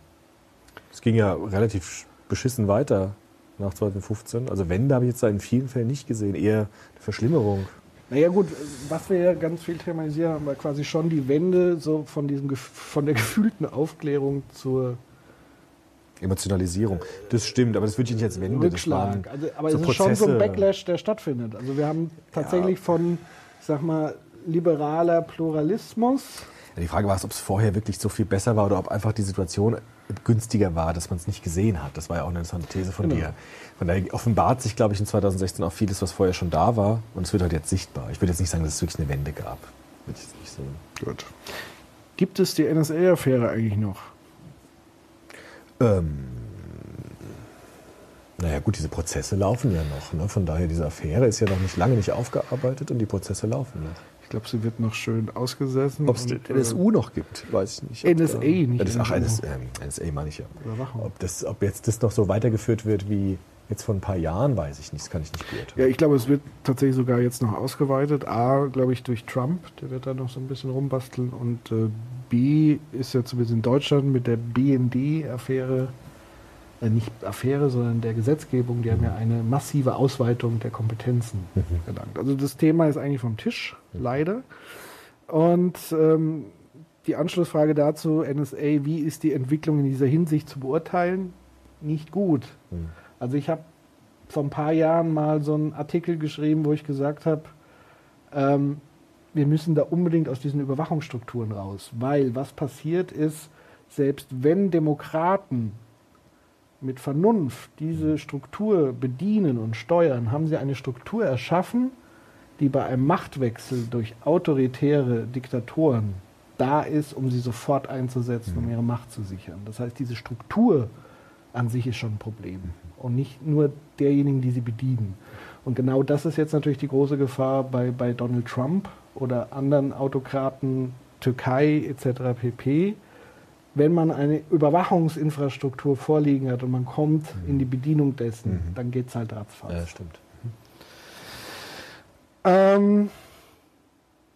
es ging ja relativ beschissen weiter nach 2015. Also, Wende habe ich jetzt da in vielen Fällen nicht gesehen. Eher eine Verschlimmerung. Naja gut, was wir ja ganz viel thematisieren, haben wir quasi schon die Wende so von, diesem, von der gefühlten Aufklärung zur Emotionalisierung. Das stimmt, aber das würde ich nicht als Wende das waren Rückschlag. Also, aber so es ist schon so ein Prozesse. Backlash, der stattfindet. Also wir haben tatsächlich von, ich sag mal, liberaler Pluralismus. Die Frage war, ob es vorher wirklich so viel besser war oder ob einfach die Situation günstiger war, dass man es nicht gesehen hat. Das war ja auch eine interessante These von Genau. dir. Von daher offenbart sich, glaube ich, in 2016 auch vieles, was vorher schon da war. Und es wird halt jetzt sichtbar. Ich würde jetzt nicht sagen, dass es wirklich eine Wende gab. Würde ich jetzt nicht so. Gut. Gibt es die NSA-Affäre eigentlich noch? Ähm, naja, gut, diese Prozesse laufen ja noch. Ne? Von daher, diese Affäre ist ja noch nicht lange nicht aufgearbeitet und die Prozesse laufen noch. Ich glaube, sie wird noch schön ausgesessen. Ob es den NSU noch gibt, weiß ich nicht. NSA, da- nicht das, ach. NS, ähm, NSA meine ich ja. Überwachung. Ob, das, ob jetzt das noch so weitergeführt wird wie jetzt vor ein paar Jahren, weiß ich nicht. Das kann ich nicht beurteilen. Ja, ich glaube, es wird tatsächlich sogar jetzt noch ausgeweitet. A, glaube ich, durch Trump, der wird da noch so ein bisschen rumbasteln. Und äh, B ist ja zumindest in Deutschland mit der BND-Affäre, äh, nicht Affäre, sondern der Gesetzgebung, die haben ja eine massive Ausweitung der Kompetenzen verlangt. Also das Thema ist eigentlich vom Tisch, leider. Und ähm, die Anschlussfrage dazu, NSA, wie ist die Entwicklung in dieser Hinsicht zu beurteilen? Nicht gut. Also ich habe vor ein paar Jahren mal so einen Artikel geschrieben, wo ich gesagt habe, ähm, wir müssen da unbedingt aus diesen Überwachungsstrukturen raus, weil was passiert ist, selbst wenn Demokraten mit Vernunft diese Struktur bedienen und steuern, haben sie eine Struktur erschaffen, die bei einem Machtwechsel durch autoritäre Diktatoren da ist, um sie sofort einzusetzen, um ihre Macht zu sichern. Das heißt, diese Struktur an sich ist schon ein Problem und nicht nur derjenigen, die sie bedienen. Und genau das ist jetzt natürlich die große Gefahr bei, bei Donald Trump oder anderen Autokraten, Türkei etc. pp. Wenn man eine Überwachungsinfrastruktur vorliegen hat und man kommt in die Bedienung dessen, dann geht es halt ratzfatz. Ja, stimmt. Ähm,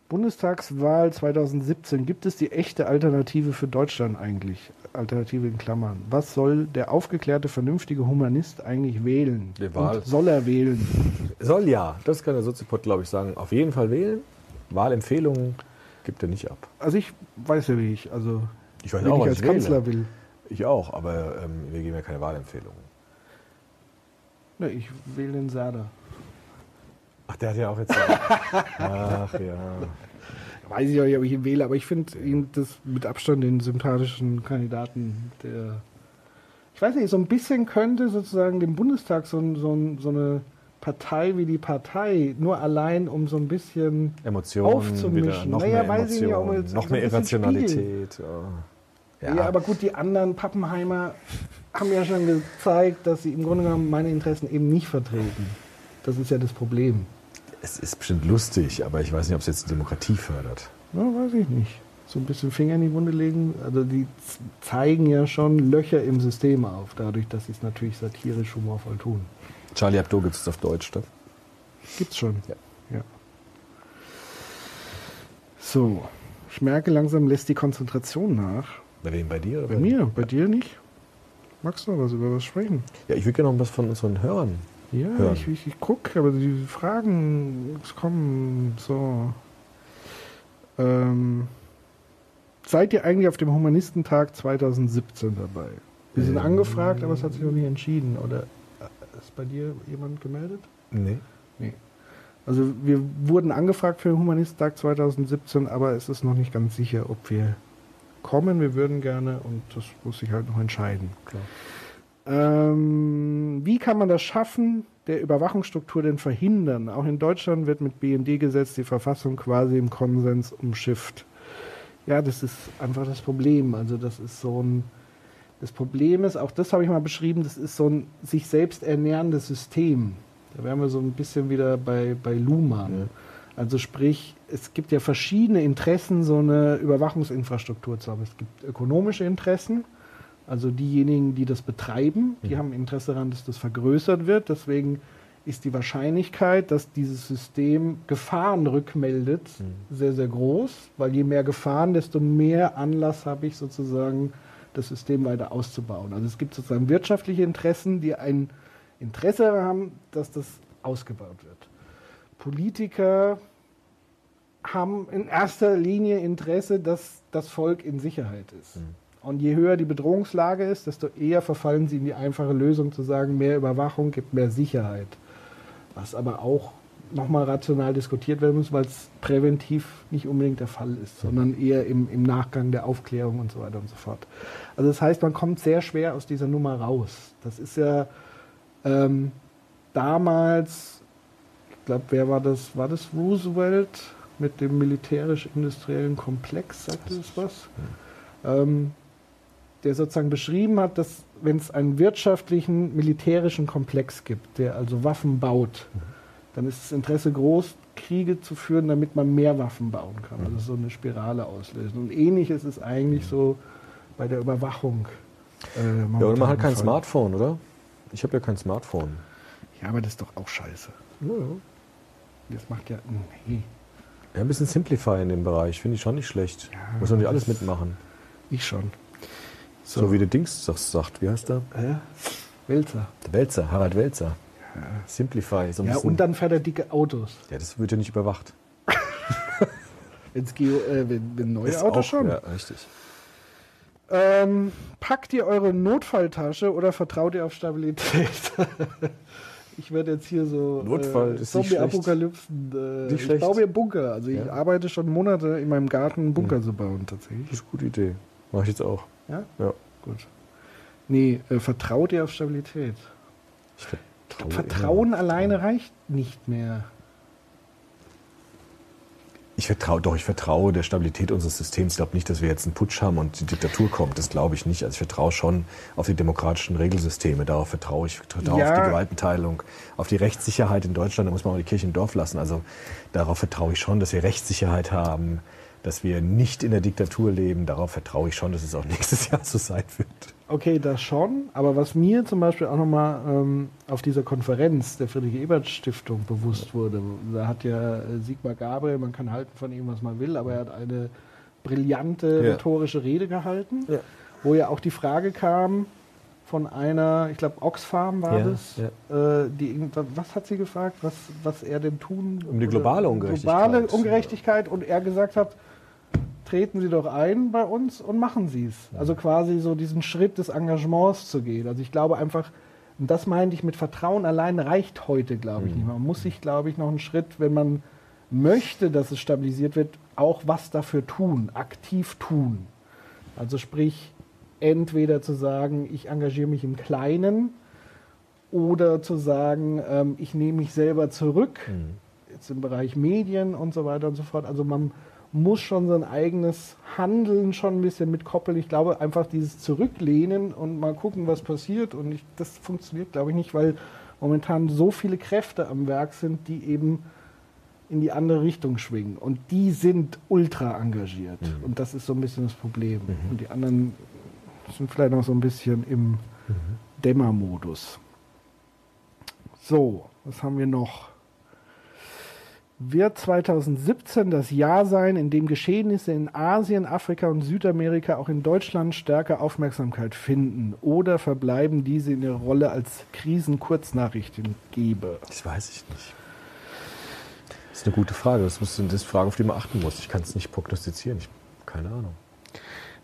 Bundestagswahl 2017. Gibt es die echte Alternative für Deutschland eigentlich? Alternative in Klammern. Was soll der aufgeklärte, vernünftige Humanist eigentlich wählen? Die Wahl. Und soll er wählen? Soll ja, das kann der Soziopod, glaube ich, sagen. Auf jeden Fall wählen. Wahlempfehlungen gibt er nicht ab. Also ich weiß ja, wie ich. Also Ich weiß wenn auch, ich was als ich Kanzler wähle. will. Ich auch, aber ähm, wir geben ja keine Wahlempfehlungen. Ne, ich wähle den Sader. Ach, der hat ja auch jetzt. Ach ja. Weiß ich auch nicht, ob ich ihn wähle, aber ich finde ihn das mit Abstand den sympathischen Kandidaten, der. Ich weiß nicht, so ein bisschen könnte sozusagen dem Bundestag so, so, so eine Partei wie die Partei, nur allein um so ein bisschen Emotionen aufzumischen. noch naja, mehr weiß ich nicht, ob man Emotionen, jetzt noch so mehr Irrationalität. Ja. Ja. aber gut, die anderen Pappenheimer haben ja schon gezeigt, dass sie im Grunde genommen meine Interessen eben nicht vertreten. Das ist ja das Problem. Es ist bestimmt lustig, aber ich weiß nicht, ob es jetzt Demokratie fördert. Ja, weiß ich nicht. So ein bisschen Finger in die Wunde legen. Also die zeigen ja schon Löcher im System auf, dadurch, dass sie es natürlich satirisch humorvoll tun. Charlie Hebdo gibt es auf Deutsch, ne? Gibt's schon. Ja. ja. So, ich merke langsam lässt die Konzentration nach. Bei wem? Bei dir? Oder Bei mir, bei dir nicht? Magst du noch was über was sprechen? Ja, ich würde gerne noch was von unseren Hörern Ja, hören. ich, ich, ich gucke, aber die Fragen es kommen so. Ähm, seid ihr eigentlich auf dem Humanistentag 2017 dabei? Wir sind Ähm. angefragt, aber es hat sich noch nicht entschieden. Oder ist bei dir jemand gemeldet? Nee. Nee. Also wir wurden angefragt für den Humanistentag 2017, aber es ist noch nicht ganz sicher, ob wir kommen. Wir würden gerne und das muss sich halt noch entscheiden. Ähm, wie kann man das schaffen, der Überwachungsstruktur denn verhindern? Auch in Deutschland wird mit BND-Gesetz die Verfassung quasi im Konsens umschifft. Ja, das ist einfach das Problem. Also das ist so ein, das Problem ist, auch das habe ich mal beschrieben, das ist so ein sich selbst ernährendes System. Da wären wir so ein bisschen wieder bei, bei Luhmann. Also sprich, es gibt ja verschiedene Interessen, so eine Überwachungsinfrastruktur zu haben. Es gibt ökonomische Interessen, also diejenigen, die das betreiben, die haben Interesse daran, dass das vergrößert wird. Deswegen ist die Wahrscheinlichkeit, dass dieses System Gefahren rückmeldet, sehr, sehr groß, weil je mehr Gefahren, desto mehr Anlass habe ich sozusagen, das System weiter auszubauen. Also es gibt sozusagen wirtschaftliche Interessen, die ein Interesse haben, dass das ausgebaut wird. Politiker haben in erster Linie Interesse, dass das Volk in Sicherheit ist. Und je höher die Bedrohungslage ist, desto eher verfallen sie in die einfache Lösung zu sagen, mehr Überwachung gibt mehr Sicherheit. Was aber auch nochmal rational diskutiert werden muss, weil es präventiv nicht unbedingt der Fall ist, sondern eher im, im Nachgang der Aufklärung und so weiter und so fort. Also das heißt, man kommt sehr schwer aus dieser Nummer raus. Das ist ja ähm, damals, ich glaube, wer war das? War das Roosevelt mit dem militärisch-industriellen Komplex? Sagt das was? Ähm, der sozusagen beschrieben hat, dass wenn es einen wirtschaftlichen, militärischen Komplex gibt, der also Waffen baut, dann ist das Interesse groß, Kriege zu führen, damit man mehr Waffen bauen kann. Also so eine Spirale auslösen. Und ähnlich ist es eigentlich so bei der Überwachung. Äh, Ja, und man hat kein Fall. Smartphone, oder? Ich habe ja kein Smartphone. Ja, aber das ist doch auch scheiße. Das macht ja. Nee. Ja, ein bisschen Simplify in dem Bereich, finde ich schon nicht schlecht. Muss man nicht alles mitmachen. Ich schon. So, wie der Dings sag- sagt, wie heißt der? Äh, Wälzer. Der Wälzer, Harald Wälzer. Simplify. So Ja, bisschen, und dann fährt er dicke Autos. ja, das wird ja nicht überwacht. Wenn's Geo, äh, wenn, wenn neue Ist Autos auch- schon. Ja, richtig. Ähm, packt ihr eure Notfalltasche oder vertraut ihr auf Stabilität? ich werde jetzt hier so Notfall nicht Zombie-Apokalypsen. Äh, ich schlecht. baue mir Bunker. Also ich Ja. arbeite schon Monate in meinem Garten, einen Bunker zu bauen tatsächlich. Das ist eine gute Idee. Mache ich jetzt auch. Ja? Ja. Gut. Nee, äh, vertraut ihr auf Stabilität? Ich vertraue Vertrauen alleine reicht nicht mehr. Ich vertraue, doch, ich vertraue der Stabilität unseres Systems. Ich glaube nicht, dass wir jetzt einen Putsch haben und die Diktatur kommt. Das glaube ich nicht. Also ich vertraue schon auf die demokratischen Regelsysteme. Darauf vertraue ich. Ich vertraue Ja. auf die Gewaltenteilung, auf die Rechtssicherheit in Deutschland. Da muss man auch die Kirche im Dorf lassen. Also darauf vertraue ich schon, dass wir Rechtssicherheit haben, dass wir nicht in der Diktatur leben. Darauf vertraue ich schon, dass es auch nächstes Jahr so sein wird. Okay, das schon. Aber was mir zum Beispiel auch nochmal ähm, auf dieser Konferenz der Friedrich-Ebert-Stiftung bewusst wurde, da hat ja äh, Sigmar Gabriel, man kann halten von ihm, was man will, aber er hat eine brillante Ja. rhetorische Rede gehalten, wo ja auch die Frage kam von einer, ich glaube Oxfam war Ja, das, Äh, die, was hat sie gefragt, was, was er denn tun Um die globale Ungerechtigkeit. Globale Ungerechtigkeit und er gesagt hat, treten Sie doch ein bei uns und machen Sie es. Also quasi so diesen Schritt des Engagements zu gehen. Also ich glaube einfach, und das meinte ich mit Vertrauen allein reicht heute, glaube ich, nicht mehr. Man muss sich, glaube ich, noch einen Schritt, wenn man möchte, dass es stabilisiert wird, auch was dafür tun, aktiv tun. Also sprich, entweder zu sagen, ich engagiere mich im Kleinen oder zu sagen, ähm, ich nehme mich selber zurück, jetzt im Bereich Medien und so weiter und so fort. Also man muss schon sein eigenes Handeln schon ein bisschen mitkoppeln. Ich glaube, einfach dieses Zurücklehnen und mal gucken, was passiert. Und ich, das funktioniert, glaube ich, nicht, weil momentan so viele Kräfte am Werk sind, die eben in die andere Richtung schwingen. Und die sind ultra engagiert. Und das ist so ein bisschen das Problem. Und die anderen sind vielleicht noch so ein bisschen im Dämmermodus. So, was haben wir noch? Wird 2017 das Jahr sein, in dem Geschehnisse in Asien, Afrika und Südamerika auch in Deutschland stärker Aufmerksamkeit finden? Oder verbleiben diese in ihrer Rolle als Krisenkurznachrichtengeber? Das weiß ich nicht. Das ist eine gute Frage. Das, muss, das ist eine Frage, auf die man achten muss. Ich kann es nicht prognostizieren. Ich, keine Ahnung.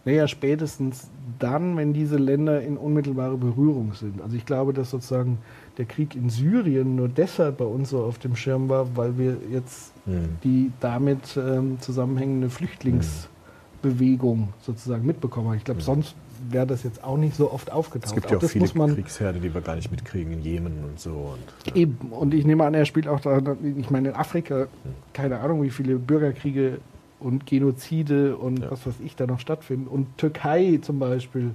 Naja, spätestens dann, wenn diese Länder in unmittelbare Berührung sind. Also ich glaube, dass sozusagen der Krieg in Syrien nur deshalb bei uns so auf dem Schirm war, weil wir jetzt Hm. die damit ähm, zusammenhängende Flüchtlingsbewegung sozusagen mitbekommen haben. Ich glaube, sonst wäre das jetzt auch nicht so oft aufgetaucht. Es gibt ja auch das viele Kriegsherde, die wir gar nicht mitkriegen, in Jemen und so. Und, ja. Eben. Und ich nehme an, er spielt auch da, ich meine, in Afrika, keine Ahnung, wie viele Bürgerkriege und Genozide und was weiß ich da noch stattfinden. Und Türkei zum Beispiel.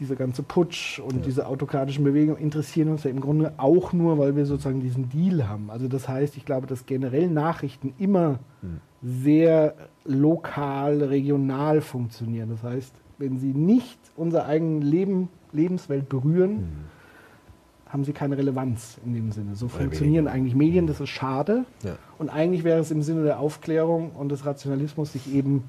Diese ganze Putsch und diese autokratischen Bewegungen interessieren uns ja im Grunde auch nur, weil wir sozusagen diesen Deal haben. Also das heißt, ich glaube, dass generell Nachrichten immer sehr lokal, regional funktionieren. Das heißt, wenn sie nicht unsere eigene Leben, Lebenswelt berühren, haben sie keine Relevanz in dem Sinne. So Oder funktionieren eigentlich Medien, das ist schade. Ja. Und eigentlich wäre es im Sinne der Aufklärung und des Rationalismus, sich eben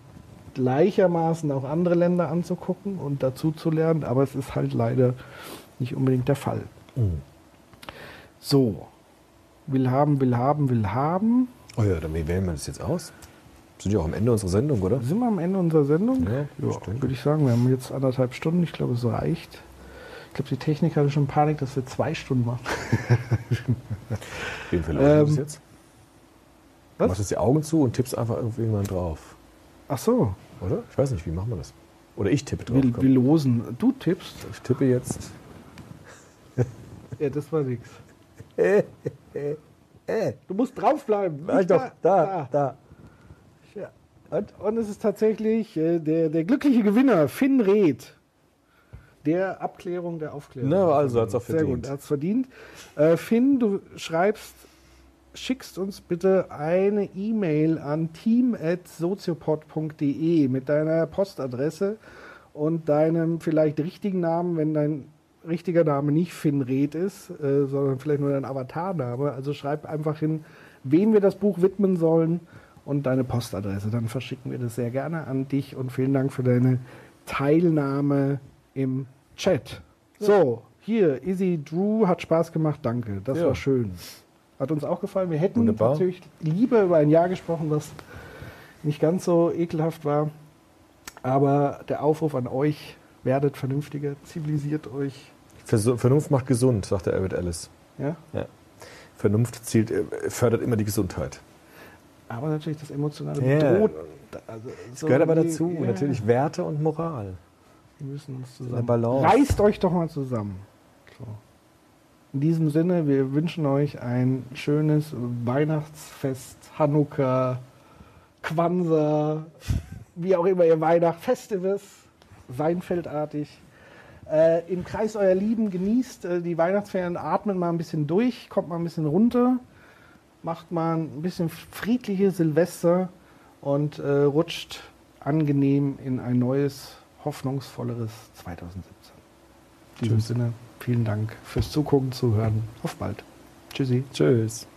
gleichermaßen auch andere Länder anzugucken und dazu zu lernen, aber es ist halt leider nicht unbedingt der Fall. Mhm. So, will haben, will haben, will haben. Oh ja, dann wie wählen wir das jetzt aus? Sind ja auch am Ende unserer Sendung, oder? Sind wir am Ende unserer Sendung? Ja, Ja, würde ich sagen, wir haben jetzt anderthalb Stunden. Ich glaube, es reicht. Ich glaube, die Technik hatte schon Panik, dass wir zwei Stunden machen. Wen verlaufen Ähm, das jetzt? Du machst jetzt die Augen zu und tippst einfach irgendwann drauf. Ach so. Oder? Ich weiß nicht, wie machen wir das? Oder ich tippe drauf. Wir, losen. Du tippst. Ich tippe jetzt. Ja, das war nix. Du musst draufbleiben. Doch. Da, da. Ja. Und, und es ist tatsächlich äh, der, der glückliche Gewinner, Finn Reth. Der Abklärung der Aufklärung. Na, also hat's auch Sehr verdient. gut, er hat's verdient. Äh, Finn, du schreibst, schickst uns bitte eine E-Mail an team.soziopod.de mit deiner Postadresse und deinem vielleicht richtigen Namen, wenn dein richtiger Name nicht Finn Reth ist, äh, sondern vielleicht nur dein Avatarname. Also schreib einfach hin, wem wir das Buch widmen sollen und deine Postadresse. Dann verschicken wir das sehr gerne an dich und vielen Dank für deine Teilnahme im Chat. So, hier, Easy Drew hat Spaß gemacht, danke. Das Ja. war schön. Hat uns auch gefallen. Wir hätten Wunderbar. natürlich lieber über ein Jahr gesprochen, was nicht ganz so ekelhaft war. Aber der Aufruf an euch, werdet vernünftiger, zivilisiert euch. Vernunft macht gesund, sagt der Albert Ellis. Ja? Ja. Vernunft zielt, äh, fördert immer die Gesundheit. Aber natürlich das emotionale Ja. bedroht. Also, Das gehört aber dazu. ja. Natürlich Werte und Moral. Wir müssen uns zusammen. Balance. Reißt euch doch mal zusammen. In diesem Sinne, wir wünschen euch ein schönes Weihnachtsfest, Hanukkah, Kwanzaa, wie auch immer ihr Weihnacht, Festivus, Seinfeldartig. Äh, Im Kreis eurer Lieben genießt äh, die Weihnachtsferien, atmet mal ein bisschen durch, kommt mal ein bisschen runter, macht mal ein bisschen friedliche Silvester und äh, rutscht angenehm in ein neues, hoffnungsvolleres 2017. In diesem Tschüss. Sinne, vielen Dank fürs Zugucken, Zuhören. Auf bald. Tschüssi. Tschüss.